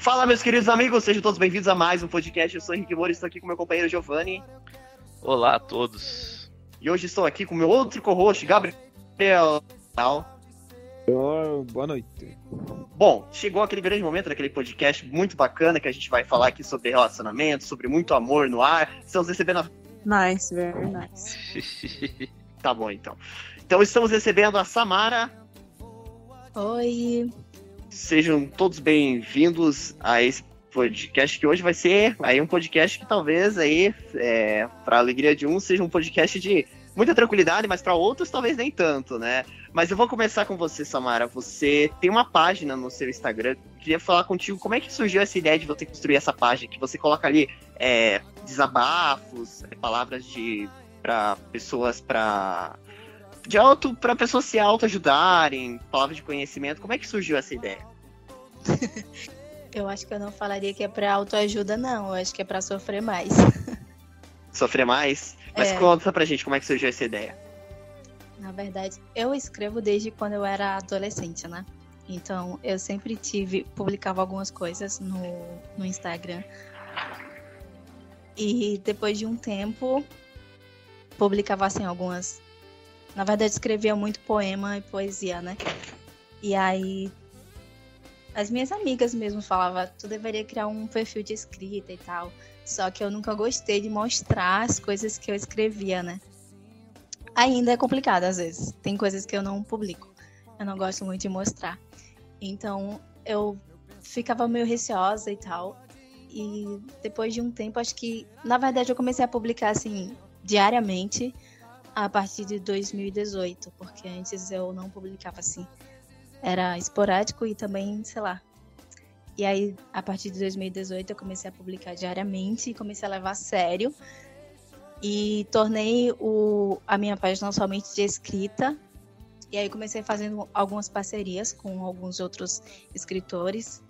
Fala, meus queridos amigos, sejam todos bem-vindos a mais um podcast. Eu sou Henrique Moura, estou aqui com meu companheiro Giovanni. Olá a todos. E hoje estou aqui com meu outro co-host, Gabriel. Boa noite. Bom, chegou aquele grande momento daquele podcast muito bacana que a gente vai falar aqui sobre relacionamento, sobre muito amor no ar. Estamos recebendo a... Nice, very nice. tá bom, então. Então estamos recebendo a Samara. Oi. Sejam todos bem-vindos a esse podcast que hoje vai ser aí um podcast que talvez aí, é, para alegria de uns, seja um podcast de muita tranquilidade, mas para outros talvez nem tanto, né? Mas eu vou começar com você, Samara. Você tem uma página no seu Instagram. Queria falar contigo como é que surgiu essa ideia de você construir essa página, que você coloca ali é, desabafos, é, palavras de para pessoas para de auto para pessoas se auto ajudarem, palavras de conhecimento. Como é que surgiu essa ideia? eu acho que eu não falaria que é para autoajuda, não. Eu acho que é para sofrer mais. Sofrer mais? Mas é. conta pra gente como é que surgiu essa ideia. Na verdade, eu escrevo desde quando eu era adolescente, né? Então, eu sempre tive, publicava algumas coisas no, no Instagram. E depois de um tempo, publicava assim algumas. Na verdade, escrevia muito poema e poesia, né? E aí, as minhas amigas mesmo falavam: tu deveria criar um perfil de escrita e tal. Só que eu nunca gostei de mostrar as coisas que eu escrevia, né? ainda é complicado às vezes. Tem coisas que eu não publico. Eu não gosto muito de mostrar. Então eu ficava meio receosa e tal. E depois de um tempo, acho que na verdade eu comecei a publicar assim diariamente a partir de 2018, porque antes eu não publicava assim. Era esporádico e também, sei lá. E aí, a partir de 2018, eu comecei a publicar diariamente e comecei a levar a sério e tornei o, a minha página somente de escrita. E aí comecei fazendo algumas parcerias com alguns outros escritores,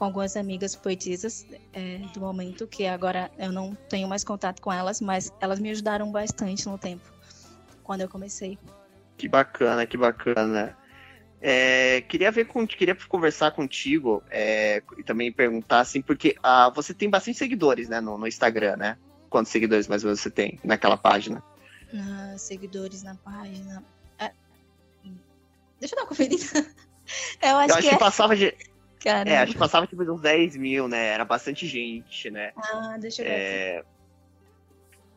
com algumas amigas poetisas é, do momento, que agora eu não tenho mais contato com elas, mas elas me ajudaram bastante no tempo, quando eu comecei. Que bacana, que bacana. É, queria ver com, queria conversar contigo é, e também perguntar assim, porque ah, você tem bastante seguidores, né, no, no Instagram, né? quantos seguidores mais ou menos você tem naquela página? Uh, seguidores na página. É... Deixa eu dar uma conferida. eu acho, eu acho que, que é... passava de. Caramba. É, acho que passava tipo uns 10 mil, né? Era bastante gente, né? Ah, deixa eu ver. É...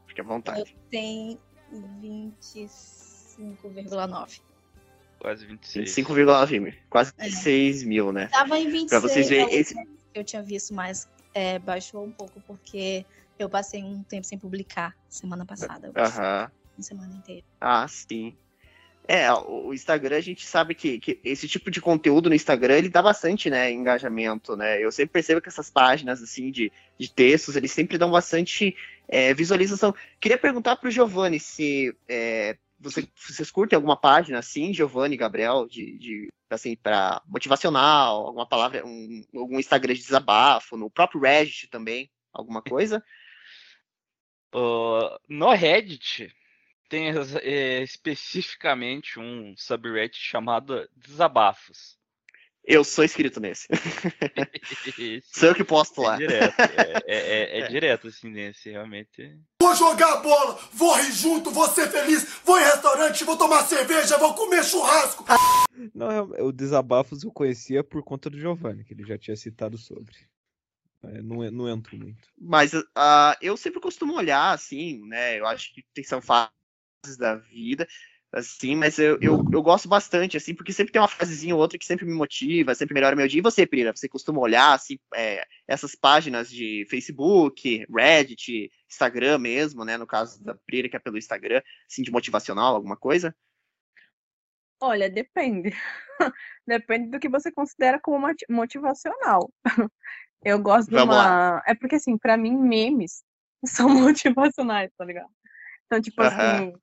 Fique à vontade. Eu tenho 25,9. Quase 26. 25,9 mil. Quase é. 6 mil, né? Tava em 26. Pra vocês verem. Esse... Eu tinha visto, mas é, baixou um pouco, porque eu passei um tempo sem publicar semana passada. Aham. Uma semana inteira. Ah, sim. É, o Instagram a gente sabe que, que, esse tipo de conteúdo no Instagram ele dá bastante, né, engajamento, né? Eu sempre percebo que essas páginas assim de, de textos eles sempre dão bastante é, visualização. Queria perguntar para o Giovanni se é, você, vocês curtem alguma página assim, Giovanni, Gabriel, de, de assim para motivacional, alguma palavra, um, algum Instagram de desabafo, no próprio Reddit também, alguma coisa? Uh, no Reddit tem é, especificamente um subreddit chamado Desabafos. Eu sou inscrito nesse. sou eu que posto é lá. Direto, é, é, é, é, direto, assim, nesse, realmente. Vou jogar bola, vou rir junto, vou ser feliz, vou em restaurante, vou tomar cerveja, vou comer churrasco. Não, o Desabafos eu conhecia por conta do Giovanni, que ele já tinha citado sobre. É, não, não entro muito. Mas uh, eu sempre costumo olhar, assim, né? Eu acho que são fases da vida, assim, mas eu, eu, eu gosto bastante, assim, porque sempre tem uma frasezinha ou outra que sempre me motiva, sempre melhora meu dia. E você, Prira, você costuma olhar, assim, é, essas páginas de Facebook, Reddit, Instagram mesmo, né? No caso da Prira, que é pelo Instagram, assim, de motivacional, alguma coisa? Olha, depende. depende do que você considera como motivacional. Eu gosto de Vamos uma. Lá. É porque, assim, pra mim, memes são motivacionais, tá ligado? Então, tipo uhum. assim.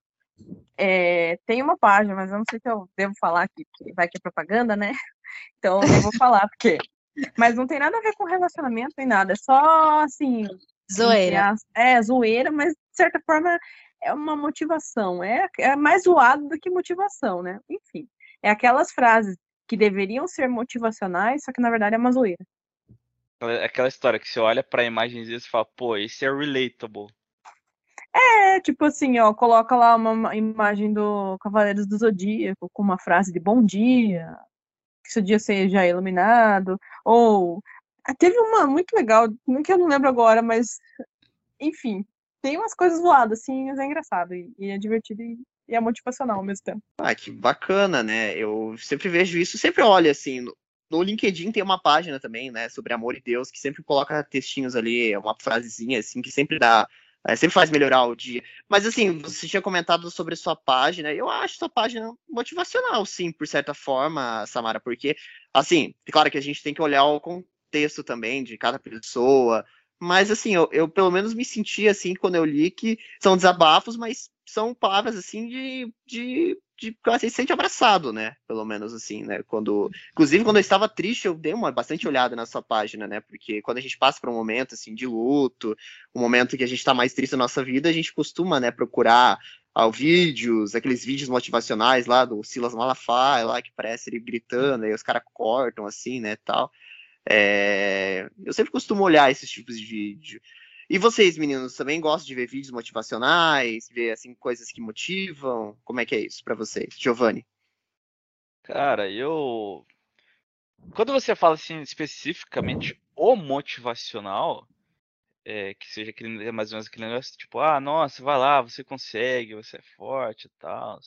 É, tem uma página, mas eu não sei se eu devo falar aqui, porque vai que é propaganda, né? Então eu vou falar, porque. Mas não tem nada a ver com relacionamento nem nada, é só assim. Zoeira. É, zoeira, mas de certa forma é uma motivação. É, é mais zoado do que motivação, né? Enfim. É aquelas frases que deveriam ser motivacionais, só que na verdade é uma zoeira. Aquela história que você olha pra imagens e você fala, pô, esse é relatable. É, tipo assim, ó, coloca lá uma imagem do Cavaleiros do Zodíaco com uma frase de bom dia, que seu dia seja iluminado, ou ah, teve uma muito legal, que eu não lembro agora, mas enfim, tem umas coisas voadas, assim, mas é engraçado e, e é divertido e, e, é motivacional ao mesmo tempo. Ah, que bacana, né? Eu sempre vejo isso, sempre olho assim. No, no LinkedIn tem uma página também, né, sobre amor e Deus, que sempre coloca textinhos ali, uma frasezinha assim, que sempre dá é, sempre faz melhorar o dia. Mas assim, você tinha comentado sobre sua página. Eu acho sua página motivacional, sim, por certa forma, Samara, porque, assim, claro que a gente tem que olhar o contexto também de cada pessoa. Mas assim, eu, eu pelo menos me senti assim quando eu li que são desabafos, mas são palavras assim de, de, de você se sente abraçado, né? Pelo menos assim, né? Quando, inclusive quando eu estava triste, eu dei uma bastante olhada na sua página, né? Porque quando a gente passa por um momento assim de luto, um momento que a gente está mais triste na nossa vida, a gente costuma, né, procurar ao vídeos, aqueles vídeos motivacionais lá do Silas Malafaia, lá que parece ele gritando, aí os caras cortam assim, né, tal. É... Eu sempre costumo olhar esses tipos de vídeo. E vocês, meninos, também gostam de ver vídeos motivacionais, ver assim coisas que motivam? Como é que é isso para vocês, Giovanni? Cara, eu quando você fala assim especificamente o motivacional, é, que seja aquele, é mais ou menos aquele negócio tipo, ah, nossa, vai lá, você consegue, você é forte e tal.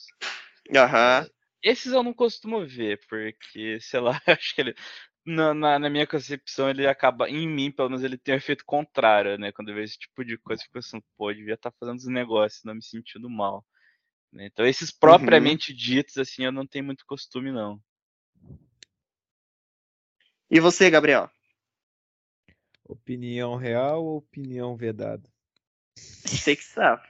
Aham. Esses eu não costumo ver, porque, sei lá, acho que ele na, na, na, minha concepção, ele acaba, em mim, pelo menos, ele tem um efeito contrário, né? Quando eu vejo esse tipo de coisa, eu fico assim, pô, eu devia estar tá fazendo os negócios, não me sentindo mal. Né? Então, esses uhum. propriamente uhum. ditos, assim, eu não tenho muito costume, não. E você, Gabriel? Opinião real ou opinião vedada? Tem que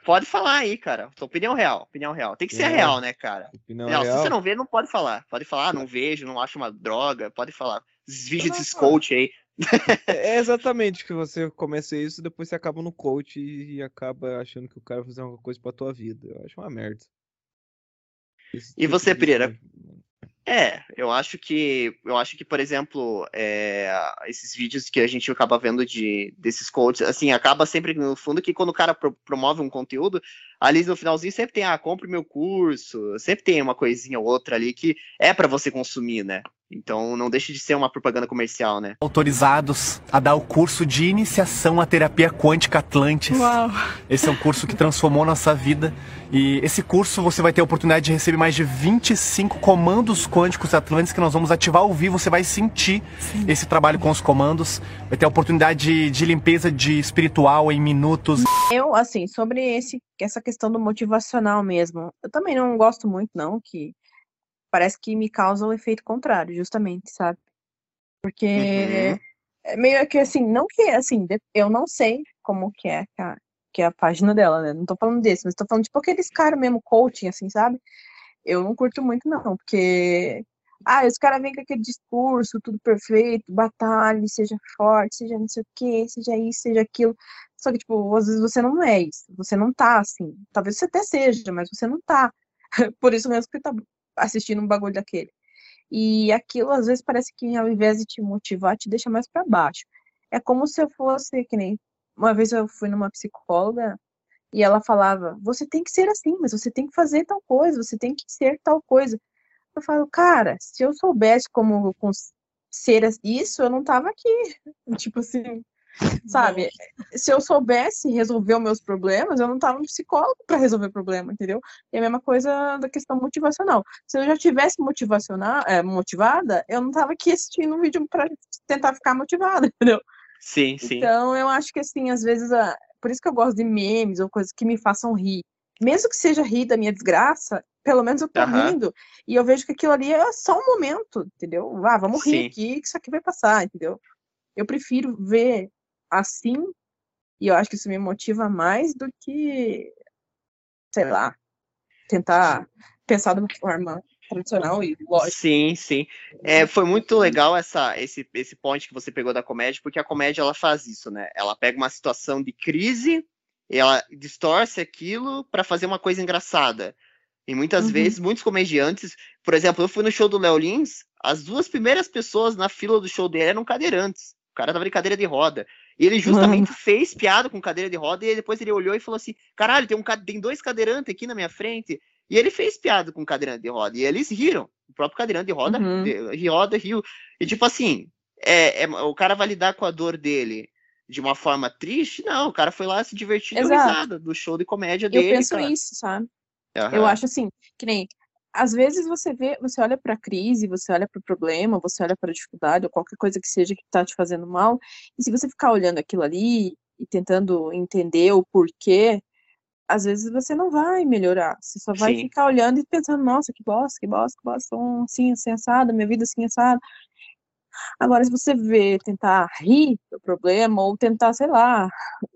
Pode falar aí, cara. Sua opinião real. Opinião real. Tem que ser real, né, cara? Opinião real. Se você não vê, não pode falar. Pode falar, ah, não vejo, não acho uma droga. Pode falar. Esses vídeos desses coach aí. É exatamente que você começa isso, depois você acaba no coach e acaba achando que o cara vai fazer alguma coisa pra tua vida. Eu acho uma merda. Esse e tipo você, Pereira? É, eu acho que, eu acho que, por exemplo, é, esses vídeos que a gente acaba vendo de desses coaches, assim, acaba sempre no fundo que quando o cara pro, promove um conteúdo, ali no finalzinho sempre tem, ah, compre meu curso, sempre tem uma coisinha ou outra ali que é para você consumir, né? Então não deixa de ser uma propaganda comercial, né? Autorizados a dar o curso de iniciação à terapia quântica Atlantis. Uau. Esse é um curso que transformou nossa vida. E esse curso você vai ter a oportunidade de receber mais de 25 comandos quânticos Atlantis que nós vamos ativar ao vivo. Você vai sentir Sim. esse trabalho com os comandos. Vai ter a oportunidade de, de limpeza de espiritual em minutos. Eu, assim, sobre esse, essa questão do motivacional mesmo, eu também não gosto muito, não, que parece que me causa o efeito contrário, justamente, sabe? Porque uhum. é meio que assim, não que assim, eu não sei como que é a, que é a página dela, né? Não tô falando desse, mas tô falando tipo aqueles caras mesmo coaching, assim, sabe? Eu não curto muito, não, porque ah, os caras vêm com aquele discurso, tudo perfeito, batalhe, seja forte, seja não sei o que, seja isso, seja aquilo. Só que, tipo, às vezes você não é isso, você não tá assim. Talvez você até seja, mas você não tá. Por isso mesmo que tá assistindo um bagulho daquele. E aquilo, às vezes, parece que ao invés de te motivar, te deixa mais para baixo. É como se eu fosse, que nem. Uma vez eu fui numa psicóloga e ela falava: você tem que ser assim, mas você tem que fazer tal coisa, você tem que ser tal coisa. Eu falo, cara, se eu soubesse como ser isso, eu não tava aqui. Tipo assim, Sabe? Se eu soubesse resolver os meus problemas, eu não tava no psicólogo para resolver o problema, entendeu? E a mesma coisa da questão motivacional. Se eu já tivesse motivacional, é, motivada, eu não tava aqui assistindo um vídeo para tentar ficar motivada, entendeu? Sim, sim. Então eu acho que assim, às vezes, a... por isso que eu gosto de memes ou coisas que me façam rir. Mesmo que seja rir da minha desgraça, pelo menos eu tô uhum. rindo e eu vejo que aquilo ali é só um momento, entendeu? Ah, vamos rir Sim. aqui, que isso aqui vai passar, entendeu? Eu prefiro ver assim, e eu acho que isso me motiva mais do que, sei lá, tentar pensar de uma forma tradicional e lógica. Sim, sim. É, foi muito legal essa, esse, esse point que você pegou da comédia, porque a comédia ela faz isso, né? Ela pega uma situação de crise, ela distorce aquilo para fazer uma coisa engraçada. E muitas uhum. vezes, muitos comediantes, por exemplo, eu fui no show do Léo Lins, as duas primeiras pessoas na fila do show dele eram cadeirantes. O cara tava de cadeira de roda. E ele justamente Mano. fez piada com cadeira de roda e depois ele olhou e falou assim: caralho, tem, um, tem dois cadeirantes aqui na minha frente. E ele fez piada com cadeirante de roda. E eles riram. O próprio cadeirante de roda, uhum. de, roda riu. E tipo assim, é, é, o cara vai lidar com a dor dele de uma forma triste? Não, o cara foi lá se divertir risada do show de comédia dele. Eu penso cara. isso, sabe? Uhum. Eu acho assim, que nem às vezes você vê, você olha para a crise, você olha para o problema, você olha para a dificuldade ou qualquer coisa que seja que está te fazendo mal, e se você ficar olhando aquilo ali e tentando entender o porquê, às vezes você não vai melhorar. Você só vai Sim. ficar olhando e pensando, nossa, que bosta, que bosta, que bosta, assim, assim, assada, minha vida assim, assada. Agora, se você vê, tentar rir do problema, ou tentar, sei lá,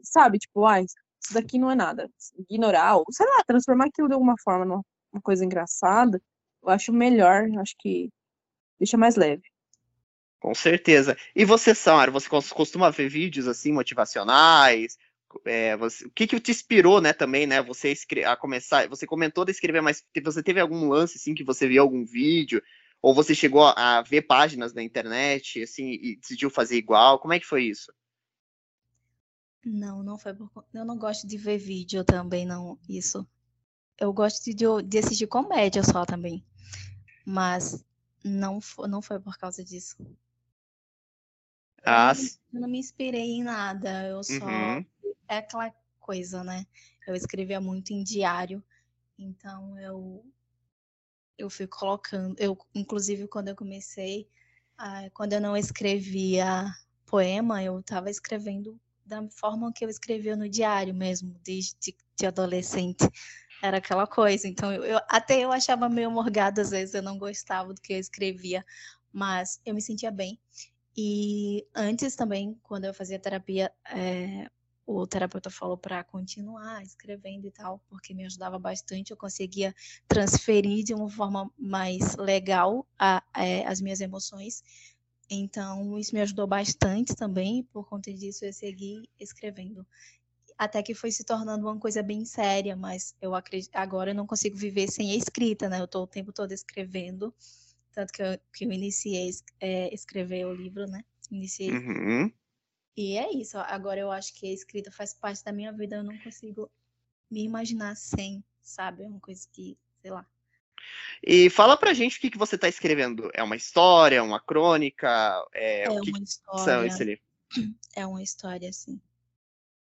sabe, tipo, ai, isso daqui não é nada, ignorar, ou sei lá, transformar aquilo de alguma forma numa uma coisa engraçada, eu acho melhor, acho que deixa mais leve. Com certeza. E você, Sara, você costuma ver vídeos assim motivacionais? É, você, o que, que te inspirou, né, também, né, você a começar, você comentou de escrever, mas você teve algum lance, assim, que você viu algum vídeo, ou você chegou a ver páginas na internet, assim, e decidiu fazer igual, como é que foi isso? Não, não foi por... Eu não gosto de ver vídeo também, não, isso eu gosto de, de assistir comédia só também. Mas não, não foi por causa disso. Ah, eu não me inspirei em nada. Eu só. Uhum. É aquela coisa, né? Eu escrevia muito em diário. Então eu. Eu fui colocando. Eu, inclusive, quando eu comecei, ah, quando eu não escrevia poema, eu estava escrevendo da forma que eu escrevia no diário mesmo, desde de adolescente. Era aquela coisa. Então, eu, eu, até eu achava meio morgado às vezes, eu não gostava do que eu escrevia, mas eu me sentia bem. E antes também, quando eu fazia terapia, é, o terapeuta falou para continuar escrevendo e tal, porque me ajudava bastante. Eu conseguia transferir de uma forma mais legal a, a, é, as minhas emoções. Então, isso me ajudou bastante também. Por conta disso, eu segui escrevendo até que foi se tornando uma coisa bem séria, mas eu acredito, agora eu não consigo viver sem a escrita, né? Eu estou o tempo todo escrevendo, tanto que eu, que eu iniciei é, escrever o livro, né? Iniciei. Uhum. E é isso, agora eu acho que a escrita faz parte da minha vida, eu não consigo me imaginar sem, sabe? É uma coisa que, sei lá. E fala pra gente o que, que você está escrevendo. É uma história, uma crônica? É, é uma que história. É uma história, sim.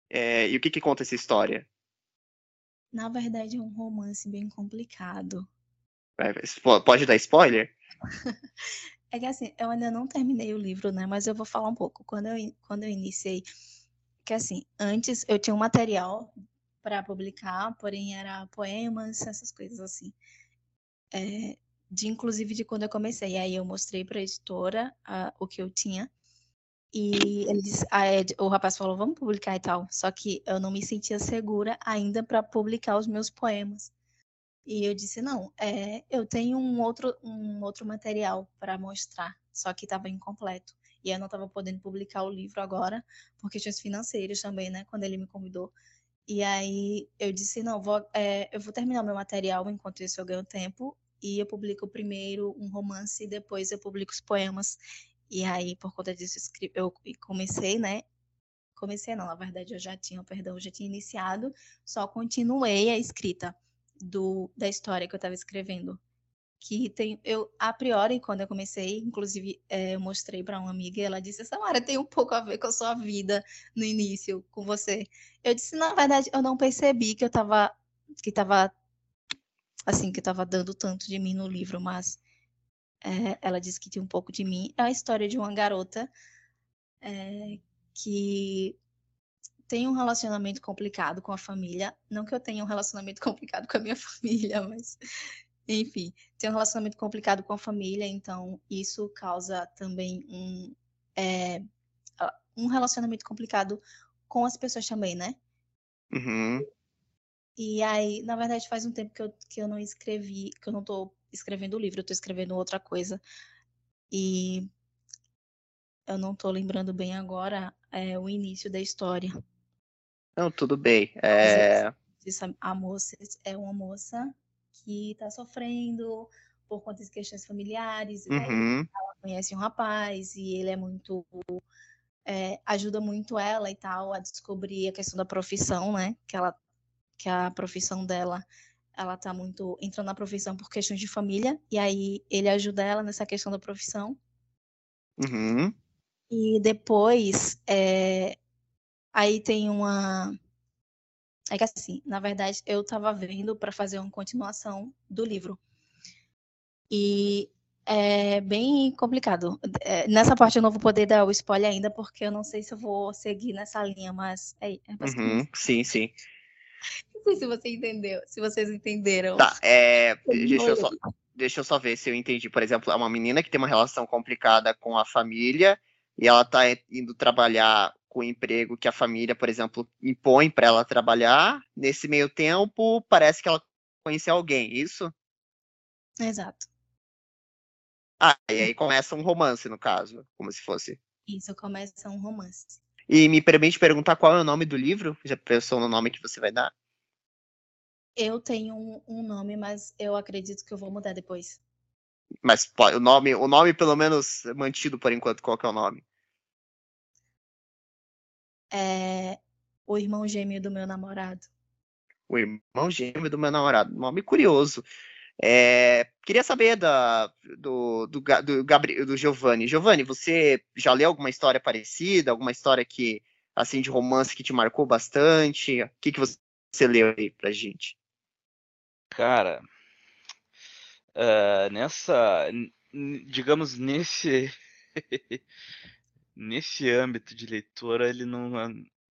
É, e o que, que conta essa história? Na verdade, é um romance bem complicado. Pode dar spoiler? é que assim, eu ainda não terminei o livro, né? Mas eu vou falar um pouco. Quando eu, quando eu iniciei, que assim, antes eu tinha um material para publicar, porém era poemas, essas coisas assim. É, de inclusive de quando eu comecei. Aí eu mostrei para a editora o que eu tinha. E o rapaz falou, vamos publicar e tal. Só que eu não me sentia segura ainda para publicar os meus poemas. E eu disse, não, é, eu tenho um outro, um outro material para mostrar, só que estava incompleto. E eu não estava podendo publicar o livro agora, por questões financeiras também, né? Quando ele me convidou. E aí eu disse, não, vou, é, eu vou terminar meu material, enquanto isso eu ganho tempo, e eu publico primeiro um romance e depois eu publico os poemas. E aí, por conta disso, eu comecei, né? Comecei não, na verdade eu já tinha, perdão, eu já tinha iniciado, só continuei a escrita do, da história que eu estava escrevendo. Que tem, eu, a priori, quando eu comecei, inclusive é, eu mostrei para uma amiga e ela disse: Samara, tem um pouco a ver com a sua vida no início, com você. Eu disse: Na verdade, eu não percebi que eu estava que tava, assim, que estava dando tanto de mim no livro, mas é, ela disse que tinha um pouco de mim. É a história de uma garota é, que tem um relacionamento complicado com a família. Não que eu tenha um relacionamento complicado com a minha família, mas enfim, tem um relacionamento complicado com a família, então isso causa também um, é, um relacionamento complicado com as pessoas também, né? Uhum. E aí, na verdade, faz um tempo que eu, que eu não escrevi, que eu não tô escrevendo o livro, eu tô escrevendo outra coisa. E eu não tô lembrando bem agora é, o início da história. Não, tudo bem. É... A moça é uma moça que tá sofrendo por conta de questões familiares. Uhum. Ela conhece um rapaz e ele é muito é, ajuda muito ela e tal a descobrir a questão da profissão, né? Que ela que a profissão dela ela tá muito entrando na profissão por questões de família e aí ele ajuda ela nessa questão da profissão. Uhum. E depois é, aí tem uma é que assim, na verdade, eu tava vendo para fazer uma continuação do livro. E é bem complicado. É, nessa parte eu não vou poder dar o spoiler ainda, porque eu não sei se eu vou seguir nessa linha, mas é, é uhum, Sim, sim. Não sei se você entendeu, se vocês entenderam. Tá, é, deixa, eu só, deixa eu só ver se eu entendi. Por exemplo, é uma menina que tem uma relação complicada com a família e ela tá indo trabalhar o emprego que a família, por exemplo, impõe para ela trabalhar. Nesse meio tempo, parece que ela conheceu alguém, isso? Exato. Ah, e aí começa um romance, no caso, como se fosse. Isso, começa um romance. E me permite perguntar qual é o nome do livro? Já pensou no nome que você vai dar? Eu tenho um, um nome, mas eu acredito que eu vou mudar depois. Mas o nome, o nome pelo menos mantido por enquanto, qual que é o nome? É o irmão gêmeo do meu namorado. O irmão gêmeo do meu namorado. Nome curioso. É, queria saber da, do, do, do, Gabriel, do Giovanni. Giovanni, você já leu alguma história parecida? Alguma história que, assim, de romance que te marcou bastante? O que, que você leu aí pra gente? Cara, uh, nessa, digamos, nesse, nesse âmbito de leitura, ele não,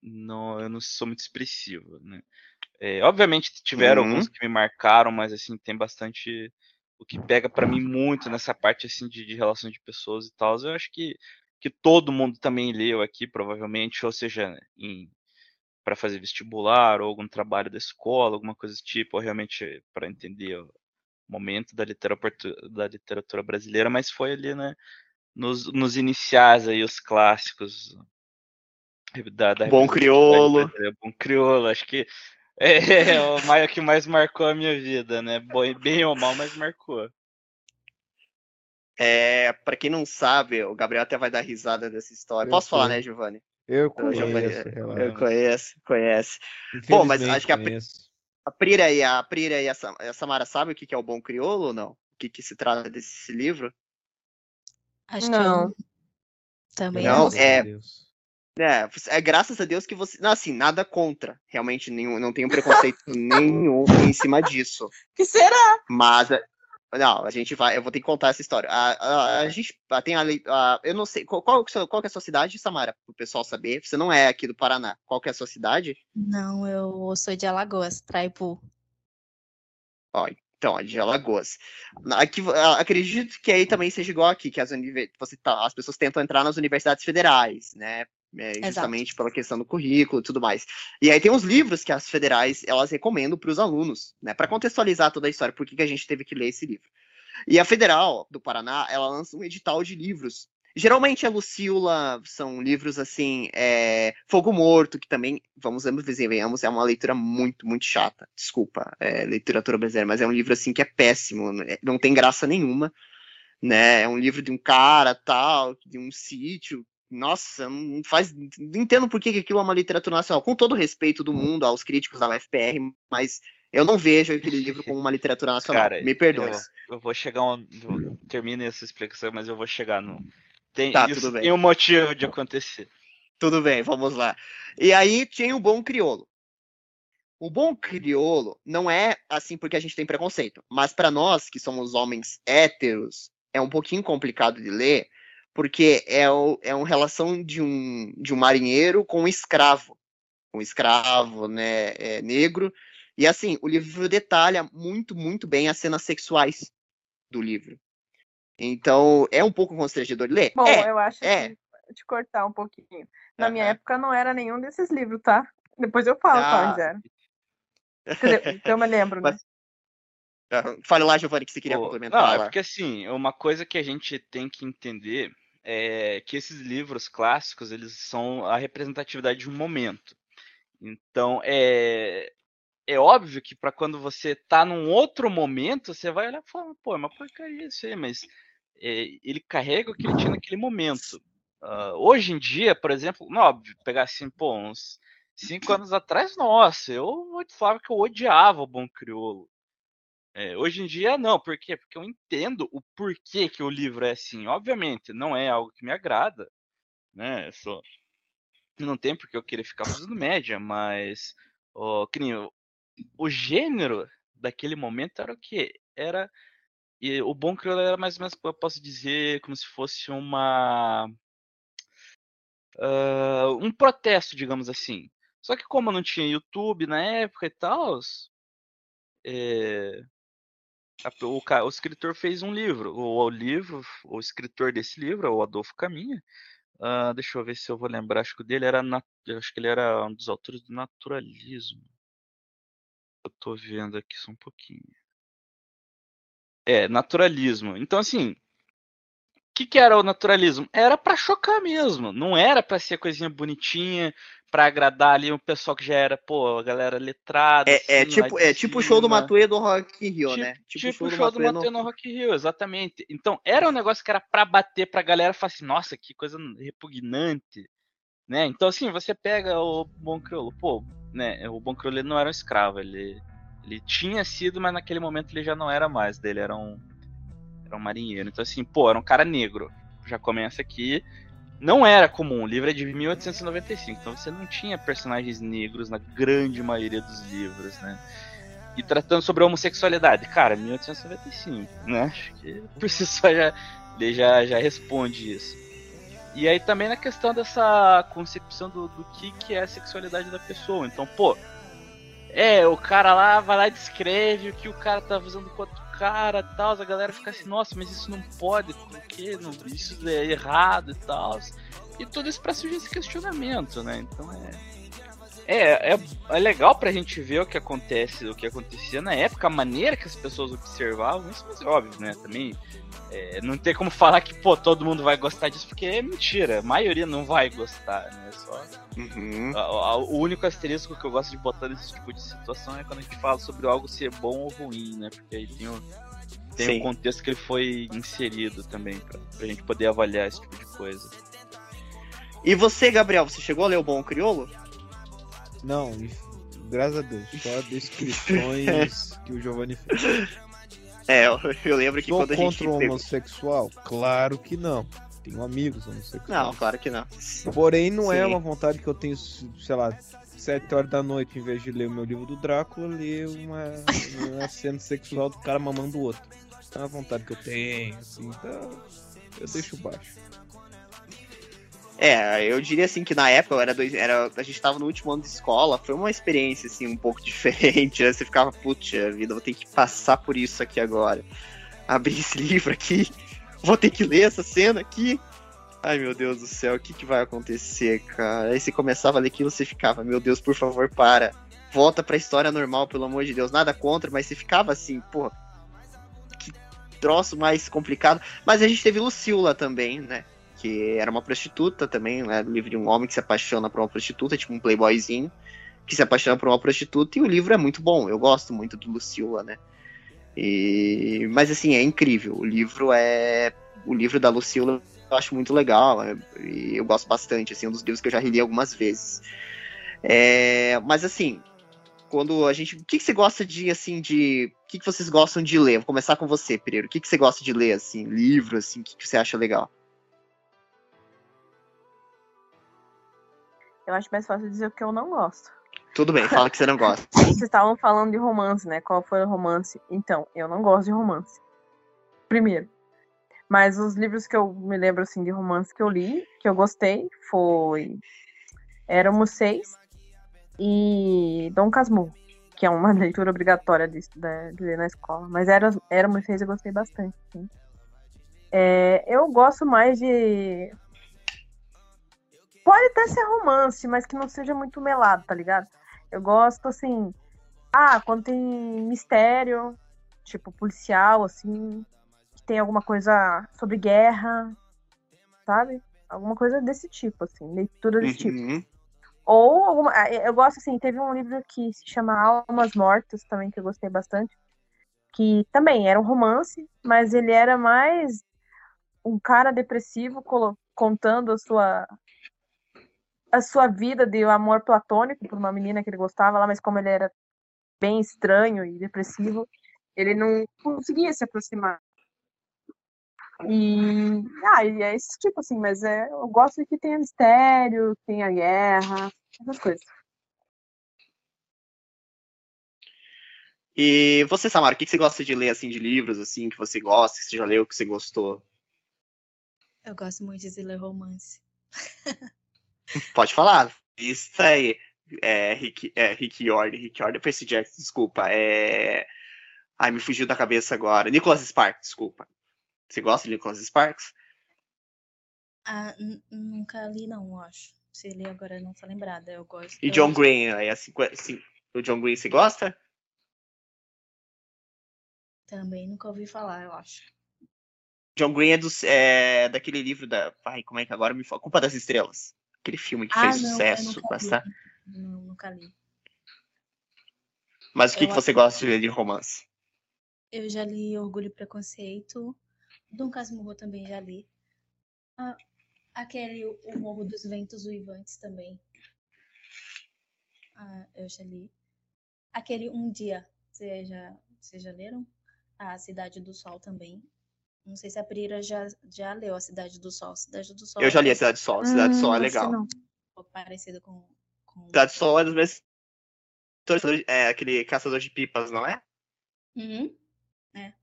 não, eu não sou muito expressivo, né? É, obviamente tiveram uhum. alguns que me marcaram, mas assim, tem bastante o que pega para mim muito nessa parte assim de, de relação de pessoas e tal. Eu acho que, que todo mundo também leu aqui, provavelmente, ou seja, para fazer vestibular ou algum trabalho da escola, alguma coisa do tipo, ou realmente para entender o momento da literatura, da literatura brasileira, mas foi ali, né, nos, nos iniciais aí, os clássicos da, da Bom Criolo. Bom Criolo, acho que é, é o Maio que mais marcou a minha vida, né? Bem ou mal, mas marcou. É, para quem não sabe, o Gabriel até vai dar risada dessa história. Eu Posso sei. falar, né, Giovanni? Eu conheço. eu conheço, conhece. Bom, mas acho que a, a Prira e a Prira e a, Samara sabem o que é o bom crioulo ou não? O que, que se trata desse livro? Acho não. que eu... também não. É, é, é graças a Deus que você. Não, assim, nada contra. Realmente, nenhum, não tenho preconceito nenhum em cima disso. Que será? Mas. Não, a gente vai. Eu vou ter que contar essa história. A, a, a gente tem a, a, Eu não sei. Qual, qual, qual é a sua cidade, Samara? Para o pessoal saber. Você não é aqui do Paraná. Qual é a sua cidade? Não, eu sou de Alagoas, Traipu. Ó, então, de Alagoas. Aqui, acredito que aí também seja igual aqui, que as, você tá, as pessoas tentam entrar nas universidades federais, né? é, justamente Exato. pela questão do currículo e tudo mais. E aí tem os livros que as federais elas recomendam para os alunos, né, para contextualizar toda a história, por que, que a gente teve que ler esse livro. E a Federal do Paraná, ela lança um edital de livros. Geralmente a Lucila são livros assim, é, Fogo Morto, que também, vamos venhamos, é uma leitura muito, muito chata. Desculpa, é, literatura brasileira, mas é um livro assim que é péssimo, né, não tem graça nenhuma. Né? É um livro de um cara, tal, de um sítio, nossa, não faz. Não entendo por que aquilo é uma literatura nacional. Com todo o respeito do mundo aos críticos da UFPR, mas eu não vejo aquele livro como uma literatura nacional. Cara, Me perdoe. Eu, eu, vou chegar um. Termine essa explicação, mas eu vou chegar no. Tem, tá, isso, tudo bem. tem um motivo de acontecer. Tudo bem, vamos lá. E aí tinha o bom criolo. O bom criolo não é assim porque a gente tem preconceito, mas para nós que somos homens héteros, é um pouquinho complicado de ler, porque é, o, é uma relação de um, de um marinheiro com um escravo, um escravo né, é, negro. E assim, o livro detalha muito, muito bem as cenas sexuais do livro. Então, é um pouco constrangedor de ler? Bom, é, eu acho é. que te cortar um pouquinho. Na minha época não era nenhum desses livros, tá? Depois eu falo ah. quais eram. Então eu me lembro, né? Mas, Fale lá, Giovanni, que você queria complementar. Não, é porque assim, uma coisa que a gente tem que entender é, que esses livros clássicos eles são a representatividade de um momento. Então é é óbvio que para quando você está num outro momento você vai olhar e falar, pô, é uma porcaria isso aí, mas ele carrega o que ele tinha naquele momento. Uh, hoje em dia, por exemplo, não, óbvio, pegar assim, pô, uns cinco anos atrás, nossa, eu falar que eu odiava o Bom Criolo. É, hoje em dia, não. Por quê? Porque eu entendo o porquê que o livro é assim. Obviamente, não é algo que me agrada, né? Só não tem porque eu querer ficar fazendo média, mas que nem, o, o gênero daquele momento era o quê? Era e o Bom Crioulo era mais ou menos, eu posso dizer, como se fosse uma uh, um protesto, digamos assim. Só que como não tinha YouTube na época e tal, é, o, o, escritor fez um livro. O, o, livro, o escritor desse livro, o Adolfo Caminha. Uh, deixa eu ver se eu vou lembrar. Acho que o dele era, acho que ele era um dos autores do naturalismo. Eu tô vendo aqui só um pouquinho. É, naturalismo. Então, assim, que, que era o naturalismo? Era para chocar mesmo, não era para ser coisinha bonitinha, para agradar ali o pessoal que já era, pô, a galera letrada. É, é assim, é tipo, é tipo o show do Matuê do Rock Rio, tipo, né? Tipo, tipo o show, do, do Matuê no... no Rock Rio, exatamente. Então, era um negócio que era para bater pra galera e falar assim, nossa, que coisa repugnante, né? Então, assim, você pega o Bom Crioulo, pô, né, o Bom Crioulo não era um escravo, ele, ele tinha sido, mas naquele momento ele já não era mais, dele era um era um marinheiro. Então, assim, pô, era um cara negro. Já começa aqui. Não era comum, o livro é de 1895, então você não tinha personagens negros na grande maioria dos livros, né? E tratando sobre homossexualidade, cara, 1895, né? Acho que por si só já, ele já, já responde isso. E aí também na questão dessa concepção do, do que, que é a sexualidade da pessoa. Então, pô, é, o cara lá vai lá e descreve o que o cara tá fazendo com outro cara e tal, a galera fica assim, nossa, mas isso não pode, porque não, isso é errado e tal. E tudo isso pra surgir esse questionamento, né? Então é. É, é, é legal pra gente ver o que acontece, o que acontecia na época, a maneira que as pessoas observavam isso, mas é óbvio, né? Também é, não tem como falar que, pô, todo mundo vai gostar disso, porque é mentira. A maioria não vai gostar, né? Só. Uhum. A, a, o único asterisco que eu gosto de botar nesse tipo de situação é quando a gente fala sobre algo ser bom ou ruim, né? Porque aí tem o, tem o contexto que ele foi inserido também, pra, pra gente poder avaliar esse tipo de coisa. E você, Gabriel, você chegou a ler o Bom Criolo? Não, graças a Deus. Só descrições que o Giovanni fez. É, eu, lembro que Sou quando a gente. contra o homossexual? Claro que não. Tenho amigos homossexuais. Não, claro que não. Porém, não é Sim. é uma vontade que eu tenho, sei lá, sete horas da noite, em vez de ler o meu livro do Drácula, ler uma, uma cena sexual do cara mamando o outro. É uma vontade que eu tenho, assim, então eu deixo baixo. É, eu diria assim que na época era, dois, era a gente tava no último ano de escola, foi uma experiência assim um pouco diferente, né? Você ficava, putz, vida, vou ter que passar por isso aqui agora. Abrir esse livro aqui, vou ter que ler essa cena aqui. Ai meu Deus do céu, o que, que vai acontecer, cara? Aí você começava a ler aquilo, você ficava, meu Deus, por favor, para. Volta pra história normal, pelo amor de Deus. Nada contra, mas você ficava assim, pô, que troço mais complicado. Mas a gente teve Lucila também, né? Que era uma prostituta também, né? O livro de um homem que se apaixona por uma prostituta, tipo um playboyzinho, que se apaixona por uma prostituta, e o livro é muito bom, eu gosto muito do Lucila, né? E... Mas assim, é incrível. O livro é. O livro da Lucila eu acho muito legal. É... E eu gosto bastante, assim, um dos livros que eu já reli algumas vezes. É... Mas assim, quando a gente. O que, que você gosta de, assim, de. O que, que vocês gostam de ler? Vou começar com você, Pereira. O que, que você gosta de ler, assim? Livro, assim, o que, que você acha legal? Eu acho mais fácil dizer o que eu não gosto. Tudo bem, fala que você não gosta. Vocês estavam falando de romance, né? Qual foi o romance? Então, eu não gosto de romance. Primeiro. Mas os livros que eu me lembro, assim, de romance que eu li, que eu gostei, foi Éramos Seis e Dom Casmurro, que é uma leitura obrigatória de, de, de ler na escola. Mas Éramos Seis eu gostei bastante, sim. É, eu gosto mais de Pode até ser romance, mas que não seja muito melado, tá ligado? Eu gosto, assim. Ah, quando tem mistério, tipo policial, assim. Que tem alguma coisa sobre guerra, sabe? Alguma coisa desse tipo, assim. Leitura desse uhum. tipo. Ou alguma. Ah, eu gosto, assim, teve um livro que se chama Almas Mortas também, que eu gostei bastante. Que também era um romance, mas ele era mais um cara depressivo contando a sua a sua vida de amor platônico por uma menina que ele gostava lá, mas como ele era bem estranho e depressivo, ele não conseguia se aproximar. E, ah, e é esse tipo assim, mas é, eu gosto de que tenha mistério, tenha guerra, essas coisas. E você, Samara, o que você gosta de ler assim de livros assim que você gosta, que você já leu, que você gostou? Eu gosto muito de ler romance. Pode falar. Isso aí. É, Rick, é, Rick York, Rick York, Percy Jackson, desculpa. É... Ai, me fugiu da cabeça agora. Nicholas Sparks, desculpa. Você gosta de Nicholas Sparks? Ah, nunca li, não, acho. Se li agora, não tô lembrada. Eu gosto. E John Green, é assim, assim, o John Green, você gosta? Também nunca ouvi falar, eu acho. John Green é, do, é daquele livro da. Ai, como é que agora me fala? Culpa das Estrelas. Aquele filme que ah, fez não, sucesso. Bastante. Não, nunca li. Mas o que, que você gosta de ler de romance? Eu já li Orgulho e Preconceito. Dom Casmurro também já li. Ah, aquele O Morro dos Ventos Uivantes também. Ah, eu já li. Aquele Um Dia. Vocês já, vocês já leram? A Cidade do Sol também. Não sei se a Prira já, já leu A Cidade do Sol. Cidade do Sol. Eu já li A Cidade do Sol. A Cidade do Sol é hum, legal. Não. Parecida com, com. Cidade do Sol é dos meus. É aquele caçador de pipas, não é? Uhum. É.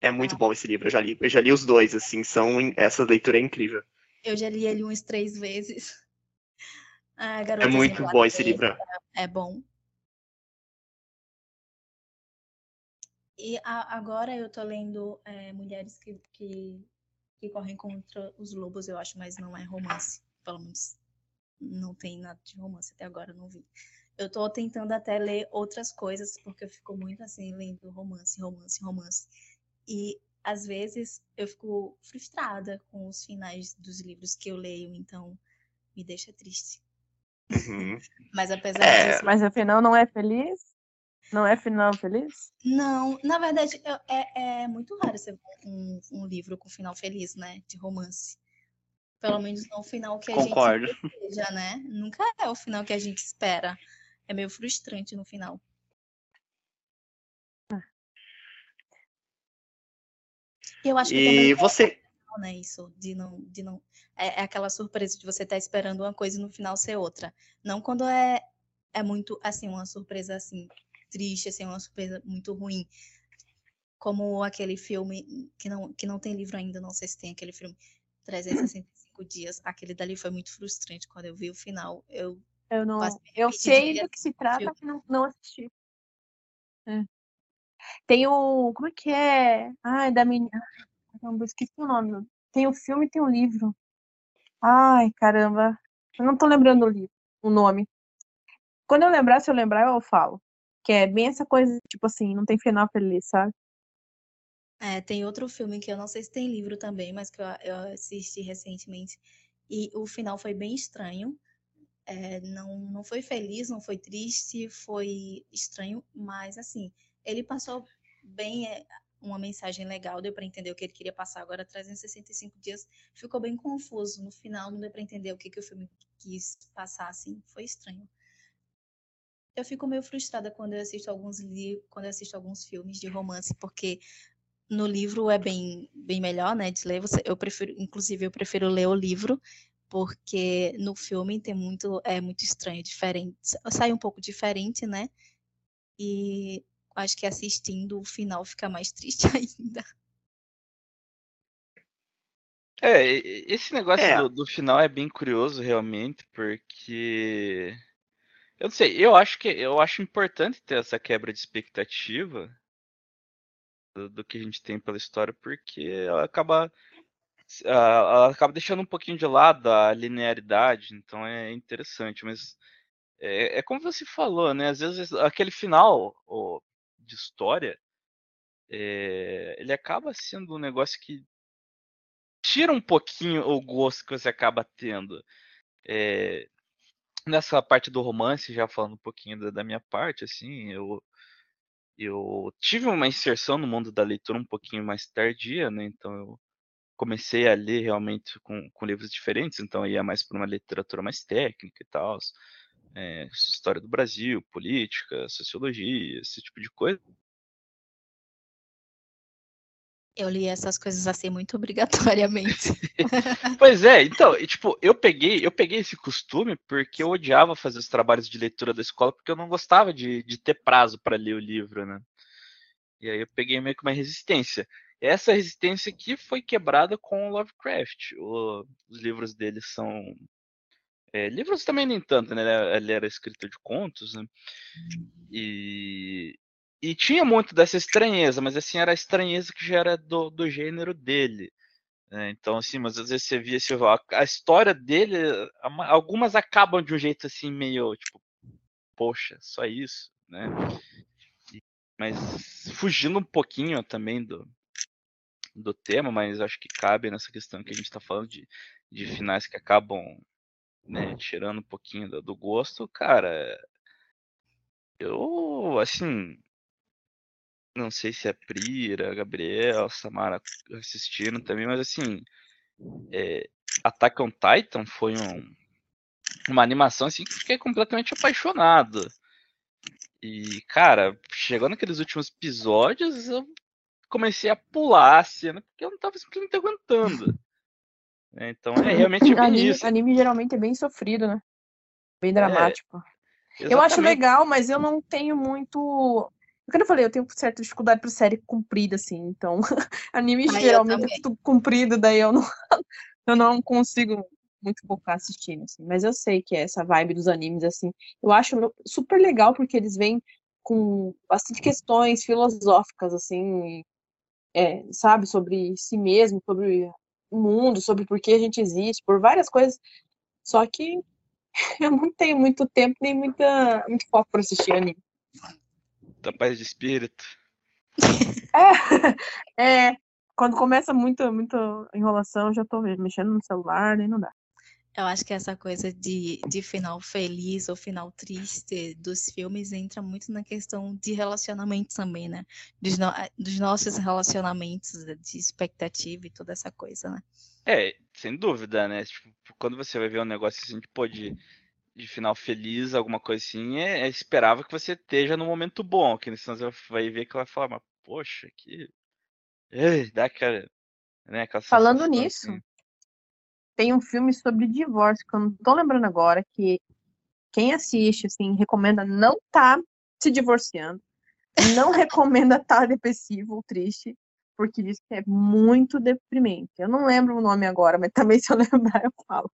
É muito ah. bom esse livro, eu já li. Eu já li os dois, assim, são. Essa leitura é incrível. Eu já li ele umas três vezes. Ah, é muito bom esse livro. É bom. E a, agora eu tô lendo é, Mulheres que, que, que, Correm Contra os Lobos, eu acho, mas não é romance. Pelo menos não tem nada de romance até agora, não vi. Eu tô tentando até ler outras coisas, porque eu fico muito assim, lendo romance, romance, romance. E às vezes eu fico frustrada com os finais dos livros que eu leio, então me deixa triste. Uhum. Mas apesar é... disso. Mas afinal não é feliz? Não é final feliz? Não, na verdade, é, é muito raro você ver um, um, livro com final feliz, né? De romance. Pelo menos não o final que a Concordo. gente deseja, né? Nunca é o final que a gente espera. É meio frustrante no final. Eu acho que e você é né, isso de não de não é, é aquela surpresa de você estar tá esperando uma coisa e no final ser outra. Não quando é é muito assim uma surpresa assim triste, assim, uma surpresa muito ruim. Como aquele filme que não, que não tem livro ainda, não sei se tem aquele filme 365 dias. Aquele dali foi muito frustrante quando eu vi o final. Eu eu não, eu sei do que se trata, mas não, não assisti. É. Tem o, como é que é? Ai, da menina, caramba, esqueci o nome. Tem o filme e tem o livro. Ai, caramba, eu não tô lembrando o livro, o nome. Quando eu lembrar, se eu lembrar, eu falo. Que é bem essa coisa, tipo assim, não tem final feliz, sabe? É, tem outro filme que eu não sei se tem livro também, mas que eu, eu assisti recentemente. E o final foi bem estranho. É, não, não foi feliz, não foi triste, foi estranho, mas assim, ele passou bem é, uma mensagem legal, deu para entender o que ele queria passar. Agora, 365 dias ficou bem confuso. No final, não deu para entender o que, que o filme quis passar, assim, foi estranho eu fico meio frustrada quando eu assisto alguns quando eu assisto alguns filmes de romance, porque no livro é bem, bem melhor, né, de ler. eu prefiro, inclusive, eu prefiro ler o livro, porque no filme tem muito, é muito estranho, diferente, sai um pouco diferente, né? E acho que assistindo o final fica mais triste ainda. É, esse negócio é. Do, do final é bem curioso realmente, porque eu não sei, eu acho que eu acho importante ter essa quebra de expectativa do, do que a gente tem pela história, porque ela acaba ela acaba deixando um pouquinho de lado a linearidade, então é interessante, mas é, é como você falou, né? Às vezes aquele final ó, de história é, ele acaba sendo um negócio que tira um pouquinho o gosto que você acaba tendo. É, nessa parte do romance, já falando um pouquinho da, da, minha parte, assim, eu, eu tive uma inserção no mundo da leitura um pouquinho mais tardia, né? Então eu, comecei a ler realmente com, com livros diferentes, então ia mais para uma literatura mais técnica e tal, é, história do Brasil, política, sociologia, esse tipo de coisa. Eu li essas coisas assim muito obrigatoriamente. pois é, então, tipo, eu peguei, eu peguei esse costume porque eu odiava fazer os trabalhos de leitura da escola porque eu não gostava de, de ter prazo para ler o livro, né? E aí eu peguei meio que uma resistência. Essa resistência aqui foi quebrada com o Lovecraft. O, os livros dele são é, livros também nem tanto, né? Ele era escritor de contos, né? E e tinha muito dessa estranheza, mas assim, era a estranheza que já era do, do gênero dele. Né? Então, assim, mas às vezes você via assim, a, história dele, algumas acabam de um jeito assim, meio tipo, poxa, só isso, né? Mas fugindo um pouquinho também do, do tema, mas acho que cabe nessa questão que a gente está falando de, de finais que acabam né, tirando um pouquinho do, do gosto, cara. Eu, assim, não sei se é Prira, Gabriel, Samara assistindo também, mas assim, é, Attack on Titan foi um, uma animação assim que fiquei completamente apaixonado. E, cara, chegando naqueles últimos episódios, eu comecei a pular a cena porque eu não tava simplesmente aguentando. É, então é realmente bem anime, isso. Anime geralmente é bem sofrido, né? Bem dramático. É, eu acho legal, mas eu não tenho muito como eu falei, eu tenho certa dificuldade para série comprida, assim, então anime Ai, geralmente é tudo comprido, daí eu não, eu não consigo muito focar assistindo, assim. Mas eu sei que é essa vibe dos animes, assim, eu acho super legal porque eles vêm com bastante questões filosóficas, assim, é, sabe, sobre si mesmo, sobre o mundo, sobre por que a gente existe, por várias coisas. Só que eu não tenho muito tempo nem muita, muito foco para assistir anime da paz de espírito. É, é, quando começa muita, muita enrolação, já tô mexendo no celular, nem não dá. Eu acho que essa coisa de, de final feliz ou final triste dos filmes entra muito na questão de relacionamento também, né? Dos, no, dos nossos relacionamentos, de expectativa e toda essa coisa, né? É, sem dúvida, né? Tipo, quando você vai ver um negócio assim, tipo, de de final feliz, alguma coisa assim, é, é esperava que você esteja no momento bom, que senão você vai ver que ela vai falar, mas poxa, que. Ei, dá aquela. Né, Falando nisso, assim. tem um filme sobre divórcio que eu não tô lembrando agora, que quem assiste, assim, recomenda não tá se divorciando, não recomenda estar tá depressivo ou triste, porque diz que é muito deprimente. Eu não lembro o nome agora, mas também se eu lembrar eu falo.